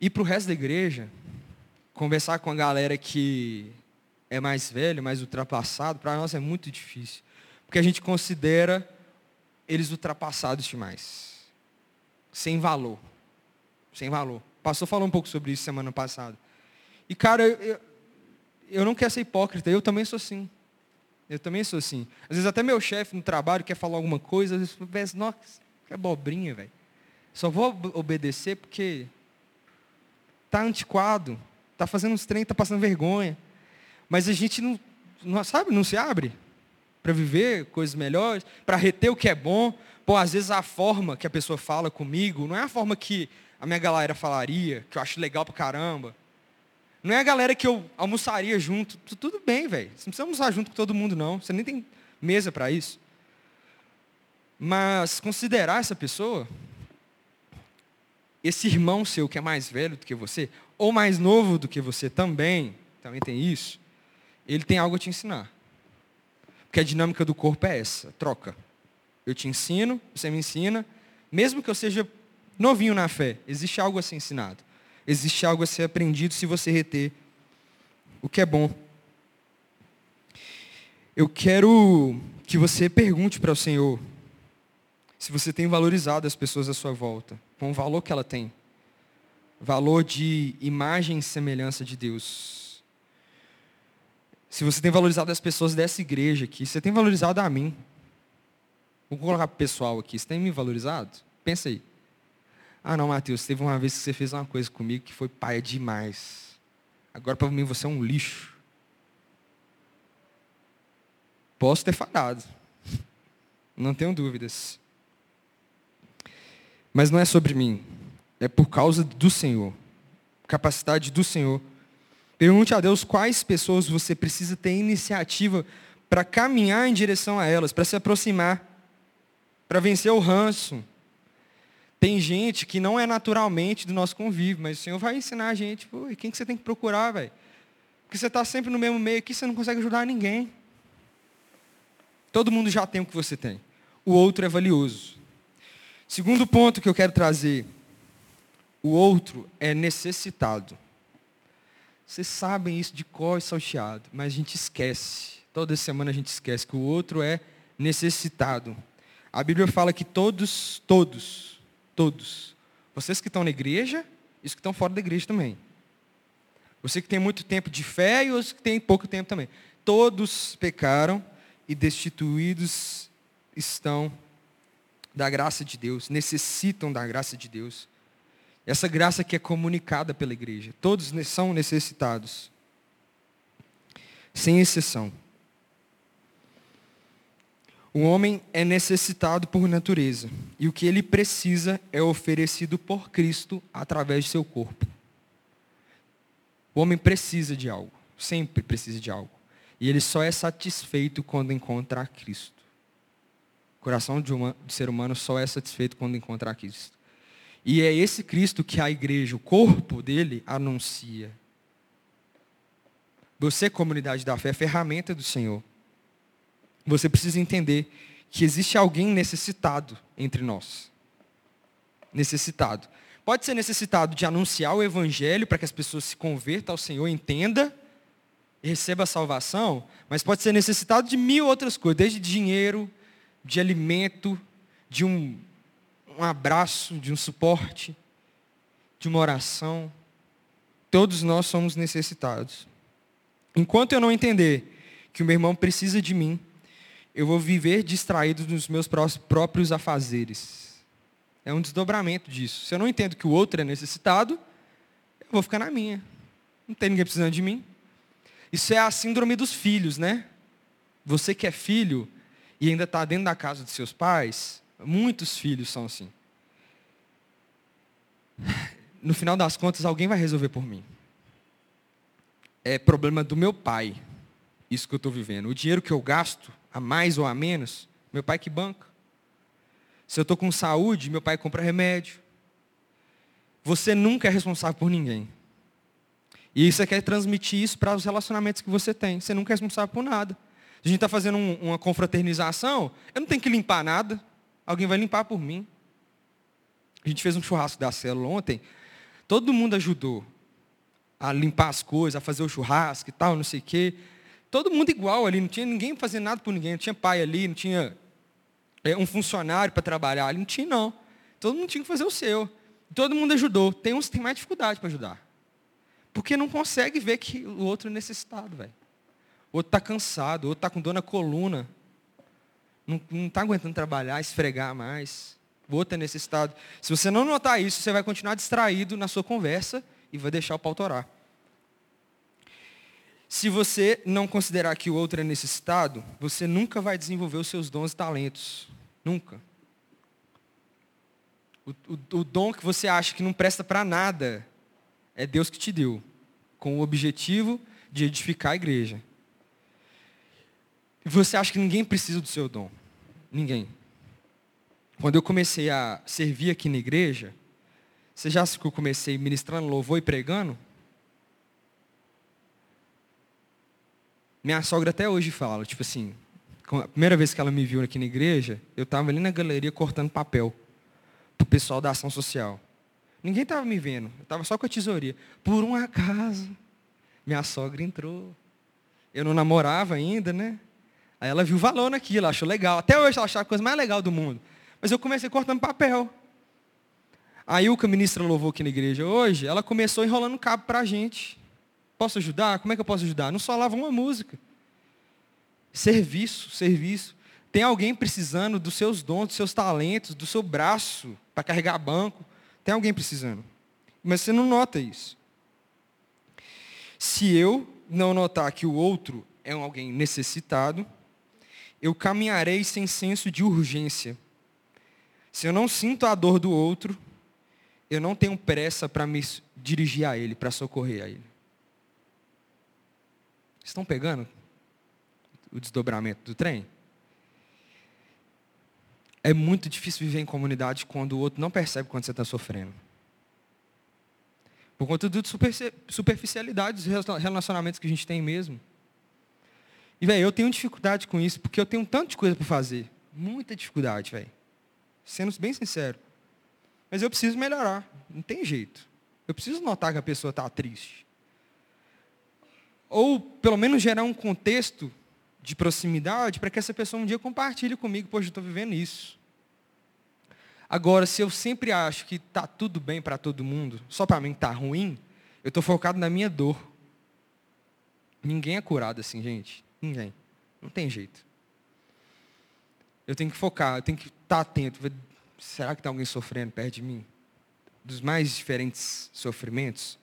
ir para o resto da igreja, conversar com a galera que é mais velha, mais ultrapassado, para nós é muito difícil. Porque a gente considera eles ultrapassados demais. Sem valor. Sem valor. O pastor falou um pouco sobre isso semana passada. E, cara, eu, eu não quero ser hipócrita, eu também sou assim. Eu também sou assim. Às vezes até meu chefe no trabalho quer falar alguma coisa, às vezes eu penso, nossa, que abobrinha, velho. Só vou obedecer porque está antiquado, está fazendo uns trem, está passando vergonha. Mas a gente não, não sabe, não se abre para viver coisas melhores, para reter o que é bom. Pô, às vezes a forma que a pessoa fala comigo não é a forma que a minha galera falaria, que eu acho legal pra caramba. Não é a galera que eu almoçaria junto. Tudo bem, velho. Você não precisa almoçar junto com todo mundo, não. Você nem tem mesa para isso. Mas considerar essa pessoa esse irmão seu que é mais velho do que você, ou mais novo do que você também, também tem isso, ele tem algo a te ensinar. Porque a dinâmica do corpo é essa, troca. Eu te ensino, você me ensina, mesmo que eu seja novinho na fé, existe algo a ser ensinado. Existe algo a ser aprendido se você reter o que é bom. Eu quero que você pergunte para o Senhor se você tem valorizado as pessoas à sua volta com o valor que ela tem. Valor de imagem e semelhança de Deus. Se você tem valorizado as pessoas dessa igreja aqui, você tem valorizado a mim. Vou colocar pessoal aqui, você tem me valorizado? Pensa aí. Ah não, Mateus, teve uma vez que você fez uma coisa comigo que foi paia demais. Agora para mim você é um lixo. Posso ter falhado. Não tenho dúvidas. Mas não é sobre mim. É por causa do Senhor. Capacidade do Senhor. Pergunte a Deus quais pessoas você precisa ter iniciativa para caminhar em direção a elas, para se aproximar, para vencer o ranço. Tem gente que não é naturalmente do nosso convívio, mas o Senhor vai ensinar a gente, pô, quem que você tem que procurar, velho? Porque você está sempre no mesmo meio aqui, você não consegue ajudar ninguém. Todo mundo já tem o que você tem. O outro é valioso. Segundo ponto que eu quero trazer, o outro é necessitado. Vocês sabem isso de cor e salteado, mas a gente esquece. Toda semana a gente esquece que o outro é necessitado. A Bíblia fala que todos, todos, todos, vocês que estão na igreja, e os que estão fora da igreja também. Você que tem muito tempo de fé e os que têm pouco tempo também. Todos pecaram e destituídos estão da graça de Deus, necessitam da graça de Deus. Essa graça que é comunicada pela igreja. Todos são necessitados. Sem exceção. O homem é necessitado por natureza. E o que ele precisa é oferecido por Cristo através de seu corpo. O homem precisa de algo. Sempre precisa de algo. E ele só é satisfeito quando encontra Cristo. O coração de, uma, ser humano só é satisfeito quando encontra Cristo. E é esse Cristo que a igreja, o corpo dele, anuncia. Você, comunidade da fé, é ferramenta do Senhor. Você precisa entender que existe alguém necessitado entre nós. Necessitado. Pode ser necessitado de anunciar o evangelho para que as pessoas se convertam ao Senhor, entenda e receba a salvação, mas pode ser necessitado de mil outras coisas, desde dinheiro, de alimento, de um um abraço, de um suporte, de uma oração. Todos nós somos necessitados. Enquanto eu não entender que o meu irmão precisa de mim, eu vou viver distraído nos meus próprios afazeres. É um desdobramento disso. Se eu não entendo que o outro é necessitado, eu vou ficar na minha. Não tem ninguém precisando de mim. Isso é a síndrome dos filhos, né? Você que é filho e ainda está dentro da casa dos seus pais, Muitos filhos são assim. [laughs] No final das contas, alguém vai resolver por mim. É problema do meu pai, isso que eu estou vivendo. O dinheiro que eu gasto, a mais ou a menos, meu pai que banca. Se eu estou com saúde, meu pai compra remédio. Você nunca é responsável por ninguém. E você quer transmitir isso para os relacionamentos que você tem. Você nunca é responsável por nada. A gente está fazendo um, uma confraternização, eu não tenho que limpar nada. Alguém vai limpar por mim. A gente fez um churrasco da célula ontem. Todo mundo ajudou a limpar as coisas, a fazer o churrasco e tal, não sei o quê. Todo mundo igual ali, não tinha ninguém fazendo nada por ninguém. Não tinha pai ali, não tinha é, um funcionário para trabalhar ali, não tinha não. Todo mundo tinha que fazer o seu. Todo mundo ajudou. Tem uns que têm mais dificuldade para ajudar. Porque não consegue ver que o outro é necessitado, velho. Outro está cansado, outro está com dor na coluna não está aguentando trabalhar, esfregar mais. O outro é necessitado. Se você não notar isso, você vai continuar distraído na sua conversa e vai deixar o pau torar. Se você não considerar que o outro é necessitado, você nunca vai desenvolver os seus dons e talentos. Nunca. O, o, o dom que você acha que não presta para nada é Deus que te deu, com o objetivo de edificar a igreja. E você acha que ninguém precisa do seu dom. Ninguém. Quando eu comecei a servir aqui na igreja, você já que eu comecei ministrando louvor e pregando? Minha sogra até hoje fala, tipo assim, a primeira vez que ela me viu aqui na igreja, eu estava ali na galeria cortando papel para o pessoal da ação social. Ninguém estava me vendo, eu estava só com a tesouria. Por um acaso, minha sogra entrou. Eu não namorava ainda, né? Aí ela viu valor naquilo, achou legal. Até hoje ela achava a coisa mais legal do mundo. Mas eu comecei cortando papel. A ministra louvor aqui na igreja hoje, ela começou enrolando cabo para a gente. Posso ajudar? Como é que eu posso ajudar? Não só lava uma música. Serviço, serviço. Tem alguém precisando dos seus dons, dos seus talentos, do seu braço para carregar banco. Tem alguém precisando. Mas você não nota isso. Se eu não notar que o outro é alguém necessitado, eu caminharei sem senso de urgência. Se eu não sinto a dor do outro, eu não tenho pressa para me dirigir a ele, para socorrer a ele. Estão pegando o desdobramento do trem? É muito difícil viver em comunidade quando o outro não percebe quando você está sofrendo. Por conta de superficialidade dos relacionamentos que a gente tem mesmo. E, velho, eu tenho dificuldade com isso, porque eu tenho tanto de coisa para fazer. Muita dificuldade, velho. Sendo bem sincero. Mas eu preciso melhorar. Não tem jeito. Eu preciso notar que a pessoa está triste. Ou, pelo menos, gerar um contexto de proximidade para que essa pessoa um dia compartilhe comigo, poxa, eu estou vivendo isso. Agora, se eu sempre acho que está tudo bem para todo mundo, só para mim está ruim, eu estou focado na minha dor. Ninguém é curado assim, gente. Ninguém. Não tem jeito. Eu tenho que focar, eu tenho que estar atento. Será que tem alguém sofrendo perto de mim? Dos mais diferentes sofrimentos?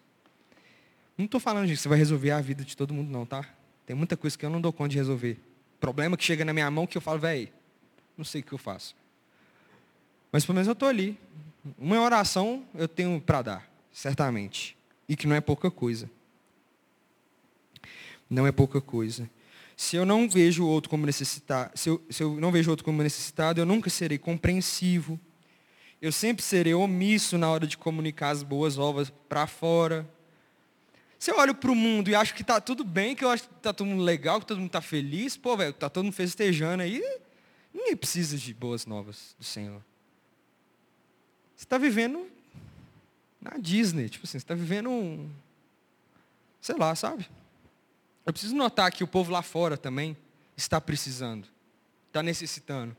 Não estou falando disso, você vai resolver a vida de todo mundo, não, tá? Tem muita coisa que eu não dou conta de resolver. Problema que chega na minha mão que eu falo, velho, não sei o que eu faço. Mas pelo menos eu estou ali. Uma oração eu tenho para dar, certamente. E que não é pouca coisa. Não é pouca coisa. Se eu não vejo o outro como necessitado, se eu, se eu não vejo outro como necessitado, eu nunca serei compreensivo. Eu sempre serei omisso na hora de comunicar as boas novas para fora. Se eu olho para o mundo e acho que está tudo bem, que eu acho que está todo mundo legal, que todo mundo está feliz, pô, velho, está todo mundo festejando aí, ninguém precisa de boas novas do Senhor. Você está vivendo na Disney, tipo assim, você está vivendo um, sei lá, sabe? Eu preciso notar que o povo lá fora também está precisando, está necessitando.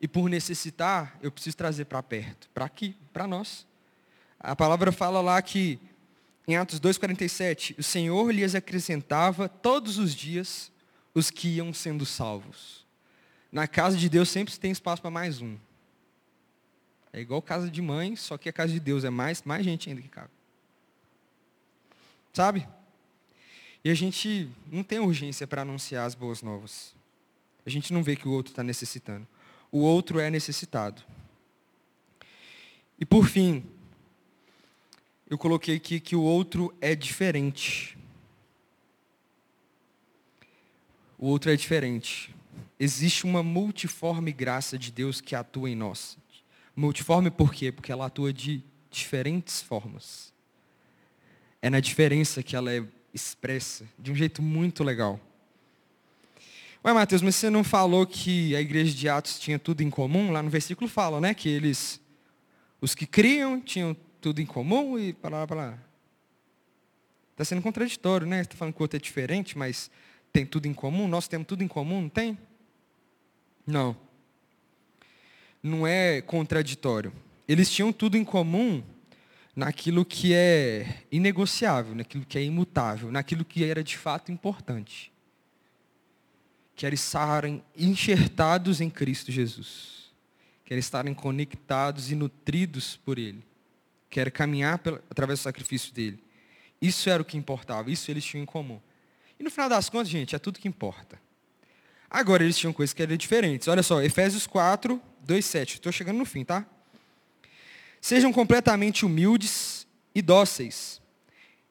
E por necessitar, eu preciso trazer para perto, para aqui, para nós. A palavra fala lá que, em Atos 2,47, o Senhor lhes acrescentava todos os dias os que iam sendo salvos. Na casa de Deus sempre tem espaço para mais um. É igual casa de mãe, só que a casa de Deus é mais, mais gente ainda que cabe. Sabe? E a gente não tem urgência para anunciar as boas novas. A gente não vê que o outro está necessitando. O outro é necessitado. E por fim, eu coloquei aqui que o outro é diferente. O outro é diferente. Existe uma multiforme graça de Deus que atua em nós. Multiforme por quê? Porque ela atua de diferentes formas. É na diferença que ela é expressa de um jeito muito legal. Ué, Mateus, mas você não falou que a igreja de Atos tinha tudo em comum? Lá no versículo fala, né? Que eles, os que criam, tinham tudo em comum e para lá, para lá. Está sendo contraditório, né? Está falando que o outro é diferente, mas tem tudo em comum? Nós temos tudo em comum, não tem? Não. Não é contraditório. Eles tinham tudo em comum naquilo que é inegociável, naquilo que é imutável, naquilo que era de fato importante. Que era estarem enxertados em Cristo Jesus. Que era estarem conectados e nutridos por Ele. Que era caminhar pela, através do sacrifício dele. Isso era o que importava, isso eles tinham em comum. E no final das contas, gente, é tudo que importa. Agora eles tinham coisas que eram diferentes. Olha só, Efésios 4, 2, 7. Estou chegando no fim, tá? Sejam completamente humildes e dóceis.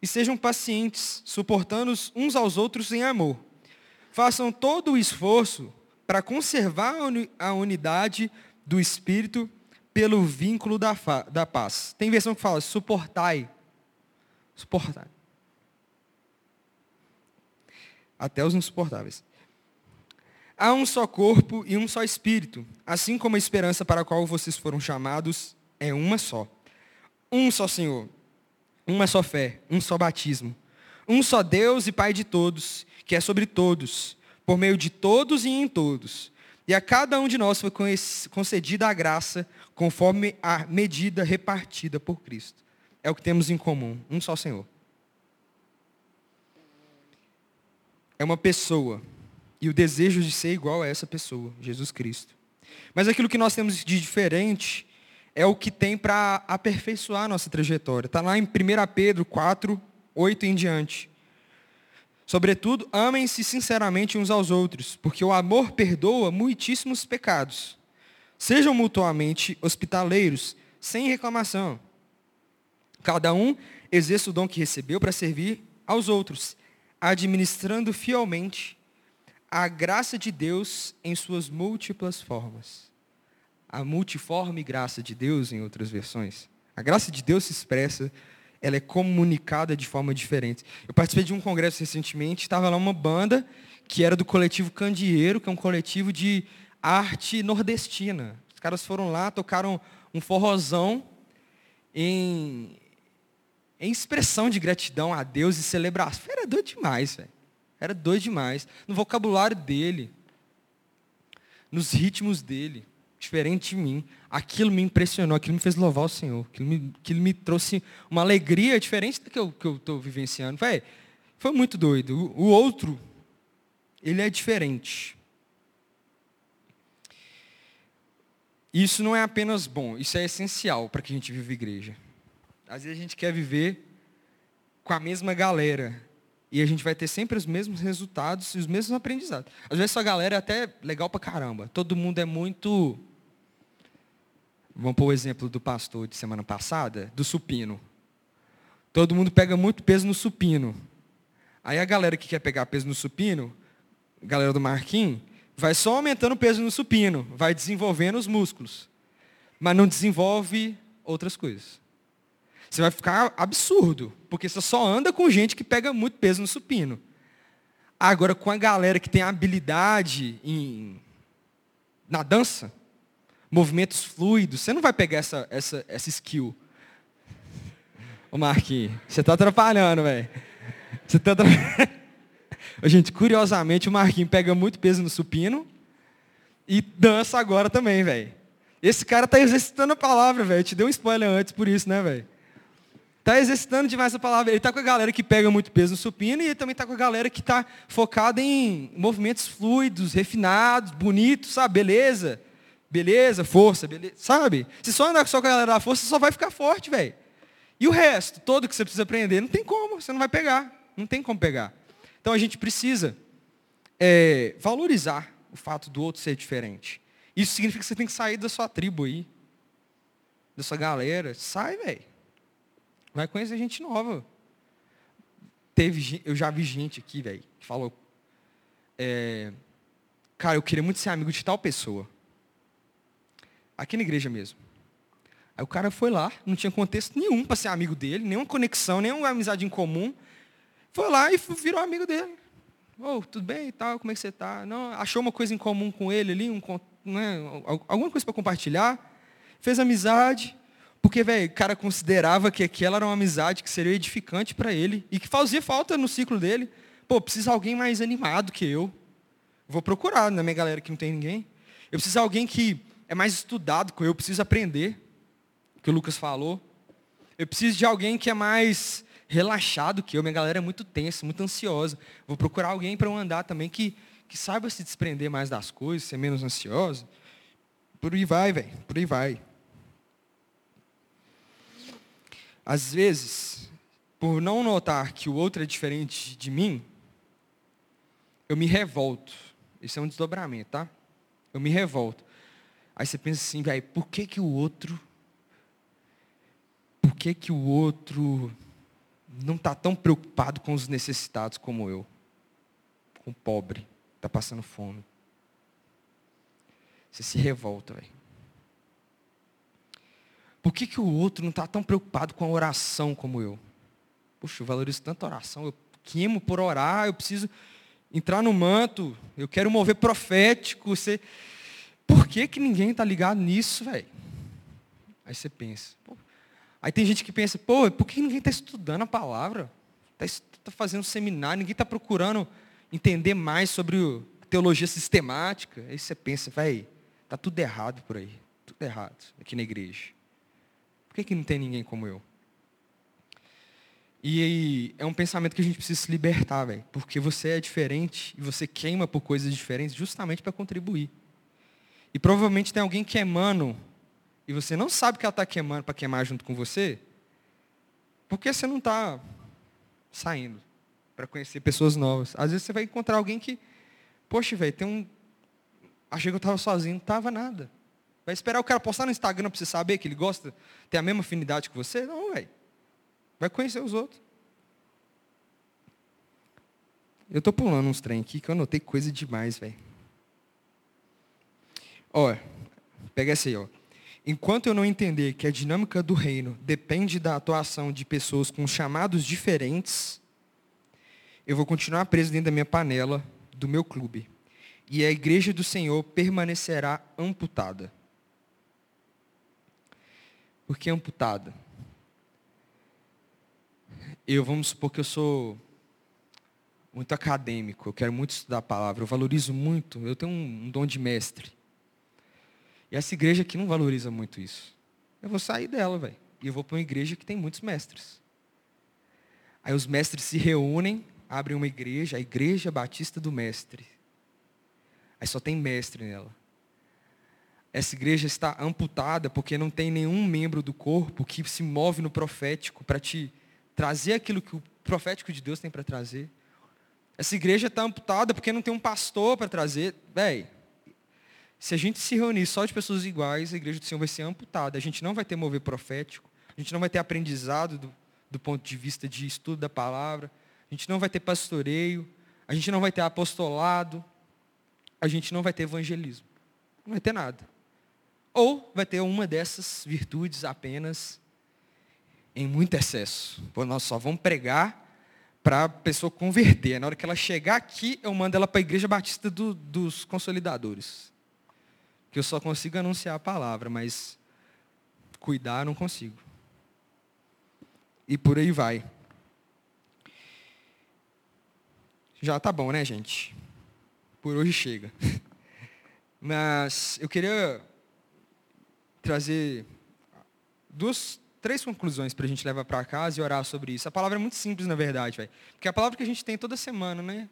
E sejam pacientes, suportando uns aos outros em amor. Façam todo o esforço para conservar a unidade do Espírito pelo vínculo da, da paz. Tem versão que fala, suportai. Suportai. Até os insuportáveis. Há um só corpo e um só espírito, assim como a esperança para a qual vocês foram chamados é uma só. Um só Senhor, uma só fé, um só batismo. Um só Deus e Pai de todos, que é sobre todos, por meio de todos e em todos. E a cada um de nós foi concedida a graça conforme a medida repartida por Cristo. É o que temos em comum, um só Senhor. É uma pessoa e o desejo de ser igual a essa pessoa, Jesus Cristo. Mas aquilo que nós temos de diferente é o que tem para aperfeiçoar a nossa trajetória. Está lá em 1 Pedro 4, 8 em diante. Sobretudo, amem-se sinceramente uns aos outros, porque o amor perdoa muitíssimos pecados. Sejam mutuamente hospitaleiros, sem reclamação. Cada um exerça o dom que recebeu para servir aos outros, administrando fielmente a graça de Deus em suas múltiplas formas a multiforme graça de Deus em outras versões. A graça de Deus se expressa, ela é comunicada de forma diferente. Eu participei de um congresso recentemente, estava lá uma banda que era do coletivo Candeeiro, que é um coletivo de arte nordestina. Os caras foram lá, tocaram um forrozão em, em expressão de gratidão a Deus e celebração. Era doido demais, velho. Era doido demais. No vocabulário dele, nos ritmos dele, diferente de mim. Aquilo me impressionou, aquilo me fez louvar o Senhor. Aquilo me, aquilo me trouxe uma alegria diferente da que eu estou vivenciando. Véi, foi muito doido. O, o outro, ele é diferente. Isso não é apenas bom, isso é essencial para que a gente viva igreja. Às vezes a gente quer viver com a mesma galera, e a gente vai ter sempre os mesmos resultados e os mesmos aprendizados. Às vezes essa galera é até legal pra caramba. Todo mundo é muito. Vamos pôr o exemplo do pastor de semana passada, do supino. Todo mundo pega muito peso no supino. Aí a galera que quer pegar peso no supino, a galera do Marquinhos, vai só aumentando o peso no supino, vai desenvolvendo os músculos. Mas não desenvolve outras coisas. Você vai ficar absurdo, porque você só anda com gente que pega muito peso no supino. Agora, com a galera que tem habilidade em, na dança, movimentos fluidos, você não vai pegar essa, essa, essa skill. Ô Marquinhos, você está atrapalhando, velho. Você está atrapalhando. [laughs] Gente, curiosamente, o Marquinhos pega muito peso no supino e dança agora também, velho. Esse cara está exercitando a palavra, velho. Te deu um spoiler antes por isso, né, velho? Está exercitando demais a palavra. Ele está com a galera que pega muito peso no supino e ele também está com a galera que está focada em movimentos fluidos, refinados, bonitos, sabe? Beleza. Beleza, força, beleza. Sabe? Se só andar só com a galera da força, você só vai ficar forte, velho. E o resto, todo que você precisa aprender, não tem como, você não vai pegar. Não tem como pegar. Então a gente precisa é, valorizar o fato do outro ser diferente. Isso significa que você tem que sair da sua tribo aí. Da sua galera. Sai, velho. Vai conhecer gente nova. Teve, eu já vi gente aqui, velho, que falou, é, cara, eu queria muito ser amigo de tal pessoa. Aqui na igreja mesmo. Aí o cara foi lá, não tinha contexto nenhum para ser amigo dele, nenhuma conexão, nenhuma amizade em comum. Foi lá e virou amigo dele. Oh, tudo bem e tal, como é que você está? Não, achou uma coisa em comum com ele ali, um, né, alguma coisa para compartilhar. Fez amizade. Porque, velho, o cara considerava que aquela era uma amizade que seria edificante para ele e que fazia falta no ciclo dele. Pô, precisa alguém mais animado que eu. Vou procurar na minha galera que não tem ninguém. Eu preciso de alguém que é mais estudado que eu, eu preciso aprender. O que o Lucas falou. Eu preciso de alguém que é mais relaxado que eu. Minha galera é muito tensa, muito ansiosa. Vou procurar alguém para eu andar também que, que saiba se desprender mais das coisas, ser menos ansioso. Por aí vai, velho. Por aí vai. Às vezes, por não notar que o outro é diferente de mim, eu me revolto. Isso é um desdobramento, tá? Eu me revolto. Aí você pensa assim, velho, por que que o outro por que que o outro não está tão preocupado com os necessitados como eu? Com o pobre, está passando fome. Você se revolta, velho. Por que, que o outro não está tão preocupado com a oração como eu? Puxa, eu valorizo tanto a oração, eu queimo por orar, eu preciso entrar no manto, eu quero mover profético. Você... Por que, que ninguém está ligado nisso, velho? Aí você pensa. Pô. Aí tem gente que pensa, pô, por que ninguém está estudando a palavra? Está tá fazendo seminário, ninguém está procurando entender mais sobre teologia sistemática. Aí você pensa, velho, está tudo errado por aí. Tudo errado aqui na igreja. Por que, que não tem ninguém como eu? E é um pensamento que a gente precisa se libertar, velho. Porque você é diferente e você queima por coisas diferentes justamente para contribuir. E provavelmente tem alguém queimando e você não sabe que ela está queimando para queimar junto com você, porque você não está saindo para conhecer pessoas novas. Às vezes você vai encontrar alguém que, poxa, velho, tem um. Achei que eu estava sozinho, não estava nada. Vai esperar o cara postar no Instagram para você saber que ele gosta, tem a mesma afinidade que você? Não, velho. Vai conhecer os outros. Eu estou pulando uns trem aqui que eu anotei coisa demais, velho. Olha, Pega essa aí, ó. Enquanto eu não entender que a dinâmica do reino depende da atuação de pessoas com chamados diferentes, eu vou continuar preso dentro da minha panela, do meu clube. E a igreja do Senhor permanecerá amputada. Por que amputada? Eu, vamos supor que eu sou muito acadêmico, eu quero muito estudar a palavra, eu valorizo muito, eu tenho um dom de mestre. E essa igreja aqui não valoriza muito isso. Eu vou sair dela, velho. E eu vou para uma igreja que tem muitos mestres. Aí os mestres se reúnem, abrem uma igreja, a Igreja Batista do Mestre. Aí só tem mestre nela. Essa igreja está amputada porque não tem nenhum membro do corpo que se move no profético para te trazer aquilo que o profético de Deus tem para trazer. Essa igreja está amputada porque não tem um pastor para trazer. Véi, se a gente se reunir só de pessoas iguais, a igreja do Senhor vai ser amputada. A gente não vai ter mover profético, a gente não vai ter aprendizado do, do ponto de vista de estudo da palavra, a gente não vai ter pastoreio, a gente não vai ter apostolado, a gente não vai ter evangelismo. Não vai ter nada. Ou vai ter uma dessas virtudes apenas em muito excesso. Pô, nós só vamos pregar para a pessoa converter. Na hora que ela chegar aqui, eu mando ela para a Igreja Batista do, dos Consolidadores. Que eu só consigo anunciar a palavra, mas cuidar não consigo. E por aí vai. Já tá bom, né, gente? Por hoje chega. [laughs] Mas eu queria trazer duas, três conclusões para a gente levar para casa e orar sobre isso. A palavra é muito simples, na verdade, velho. Porque a palavra que a gente tem toda semana, né?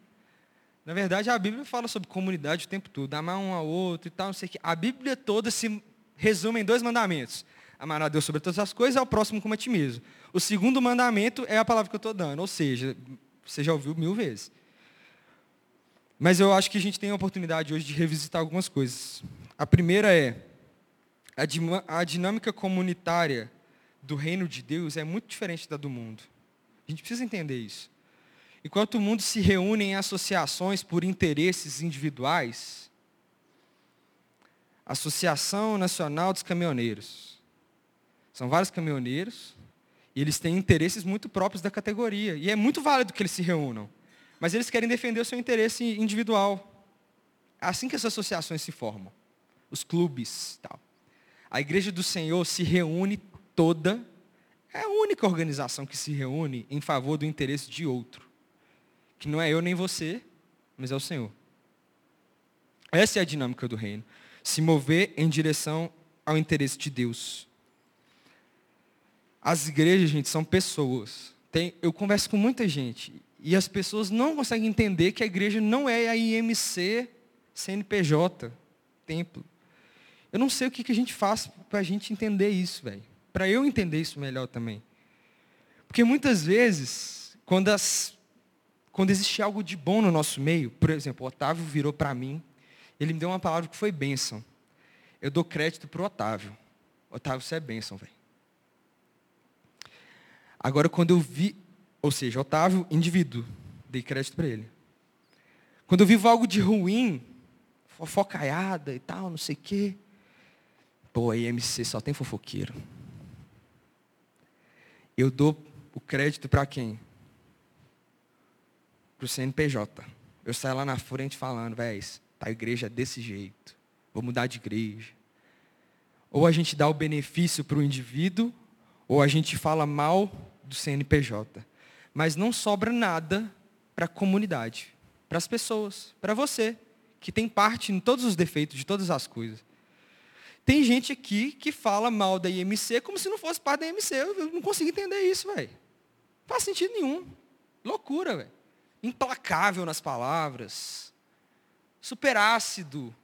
Na verdade, a Bíblia fala sobre comunidade o tempo todo, amar um ao outro e tal, não sei o quê. A Bíblia toda se resume em dois mandamentos. Amar a Deus sobre todas as coisas e ao próximo como a ti mesmo. O segundo mandamento é a palavra que eu estou dando, ou seja, você já ouviu mil vezes. Mas eu acho que a gente tem a oportunidade hoje de revisitar algumas coisas. A primeira é, a dinâmica comunitária do reino de Deus é muito diferente da do mundo. A gente precisa entender isso. Enquanto o mundo se reúne em associações por interesses individuais, Associação Nacional dos Caminhoneiros. São vários caminhoneiros e eles têm interesses muito próprios da categoria. E é muito válido que eles se reúnam. Mas eles querem defender o seu interesse individual. É assim que as associações se formam. Os clubes tal. A igreja do Senhor se reúne toda. É a única organização que se reúne em favor do interesse de outro. Que não é eu nem você, mas é o Senhor. Essa é a dinâmica do reino. Se mover em direção ao interesse de Deus. As igrejas, gente, são pessoas. Tem, eu converso com muita gente e as pessoas não conseguem entender que a igreja não é a IMC, CNPJ, templo. Eu não sei o que, que a gente faz para a gente entender isso, velho. Para eu entender isso melhor também. Porque muitas vezes, quando, as, quando existe algo de bom no nosso meio, por exemplo, o Otávio virou para mim, ele me deu uma palavra que foi bênção. Eu dou crédito para o Otávio. Otávio, você é bênção, velho. Agora, quando eu vi, ou seja, Otávio, indivíduo, dei crédito para ele. Quando eu vivo algo de ruim, fofocaiada e tal, não sei o quê. Pô, a IMC só tem fofoqueiro. Eu dou o crédito para quem? Para o CNPJ. Eu saio lá na frente falando, véi, tá a igreja desse jeito. Vou mudar de igreja. Ou a gente dá o benefício para o indivíduo, ou a gente fala mal do CNPJ mas não sobra nada para a comunidade, para as pessoas, para você, que tem parte em todos os defeitos de todas as coisas. Tem gente aqui que fala mal da IMC como se não fosse parte da IMC. Eu não consigo entender isso, velho. Não faz sentido nenhum. Loucura, velho. Implacável nas palavras. Super ácido.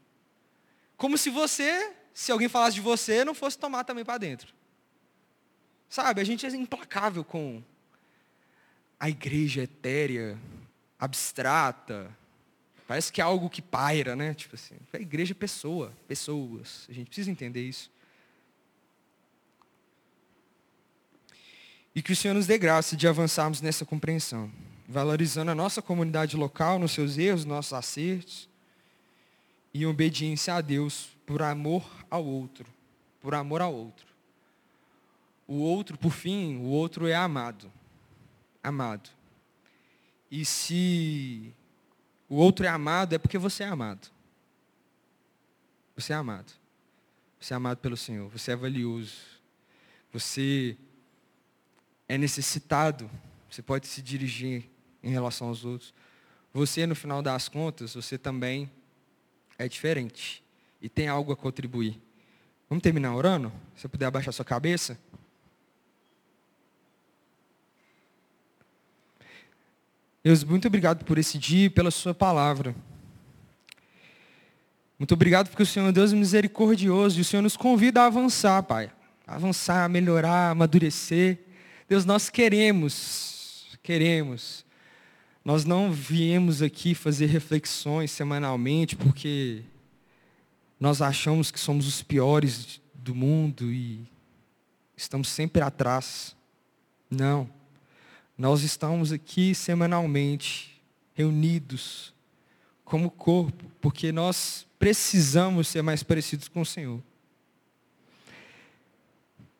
Como se você, se alguém falasse de você, não fosse tomar também para dentro. Sabe, a gente é implacável com a igreja etérea, abstrata. Parece que é algo que paira, né? Tipo assim, a igreja é pessoa, pessoas. A gente precisa entender isso. E que o Senhor nos dê graça de avançarmos nessa compreensão, valorizando a nossa comunidade local, nos seus erros, nos nossos acertos, e obediência a Deus por amor ao outro. Por amor ao outro. O outro, por fim, o outro é amado. Amado. E se o outro é amado, é porque você é amado. Você é amado. Você é amado pelo Senhor. Você é valioso. Você é necessitado. Você pode se dirigir em relação aos outros. Você, no final das contas, você também é diferente. E tem algo a contribuir. Vamos terminar orando? Se você puder abaixar sua cabeça. Deus, muito obrigado por esse dia e pela sua palavra. Muito obrigado porque o Senhor é Deus é misericordioso e o Senhor nos convida a avançar, Pai. A avançar, a melhorar, a amadurecer. Deus, nós queremos, queremos. Nós não viemos aqui fazer reflexões semanalmente porque nós achamos que somos os piores do mundo e estamos sempre atrás. Não. Nós estamos aqui semanalmente, reunidos, como corpo, porque nós precisamos ser mais parecidos com o Senhor.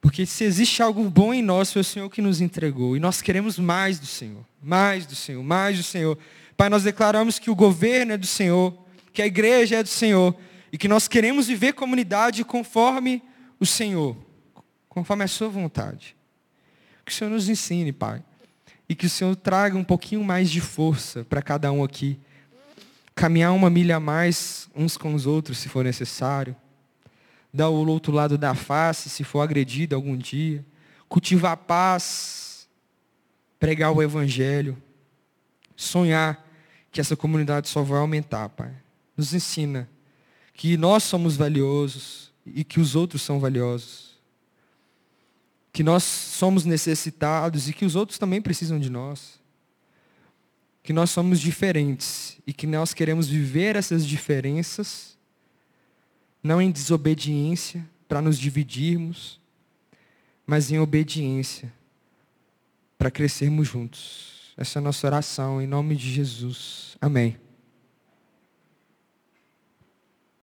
Porque se existe algo bom em nós, foi o Senhor que nos entregou. E nós queremos mais do Senhor. Mais do Senhor, mais do Senhor. Pai, nós declaramos que o governo é do Senhor, que a igreja é do Senhor. E que nós queremos viver comunidade conforme o Senhor. Conforme a sua vontade. Que o Senhor nos ensine, Pai. E que o Senhor traga um pouquinho mais de força para cada um aqui. Caminhar uma milha a mais uns com os outros, se for necessário dar o outro lado da face, se for agredido algum dia, cultivar a paz, pregar o evangelho, sonhar que essa comunidade só vai aumentar, Pai. Nos ensina que nós somos valiosos e que os outros são valiosos. Que nós somos necessitados e que os outros também precisam de nós. Que nós somos diferentes e que nós queremos viver essas diferenças não em desobediência para nos dividirmos, mas em obediência para crescermos juntos. Essa é a nossa oração, em nome de Jesus. Amém.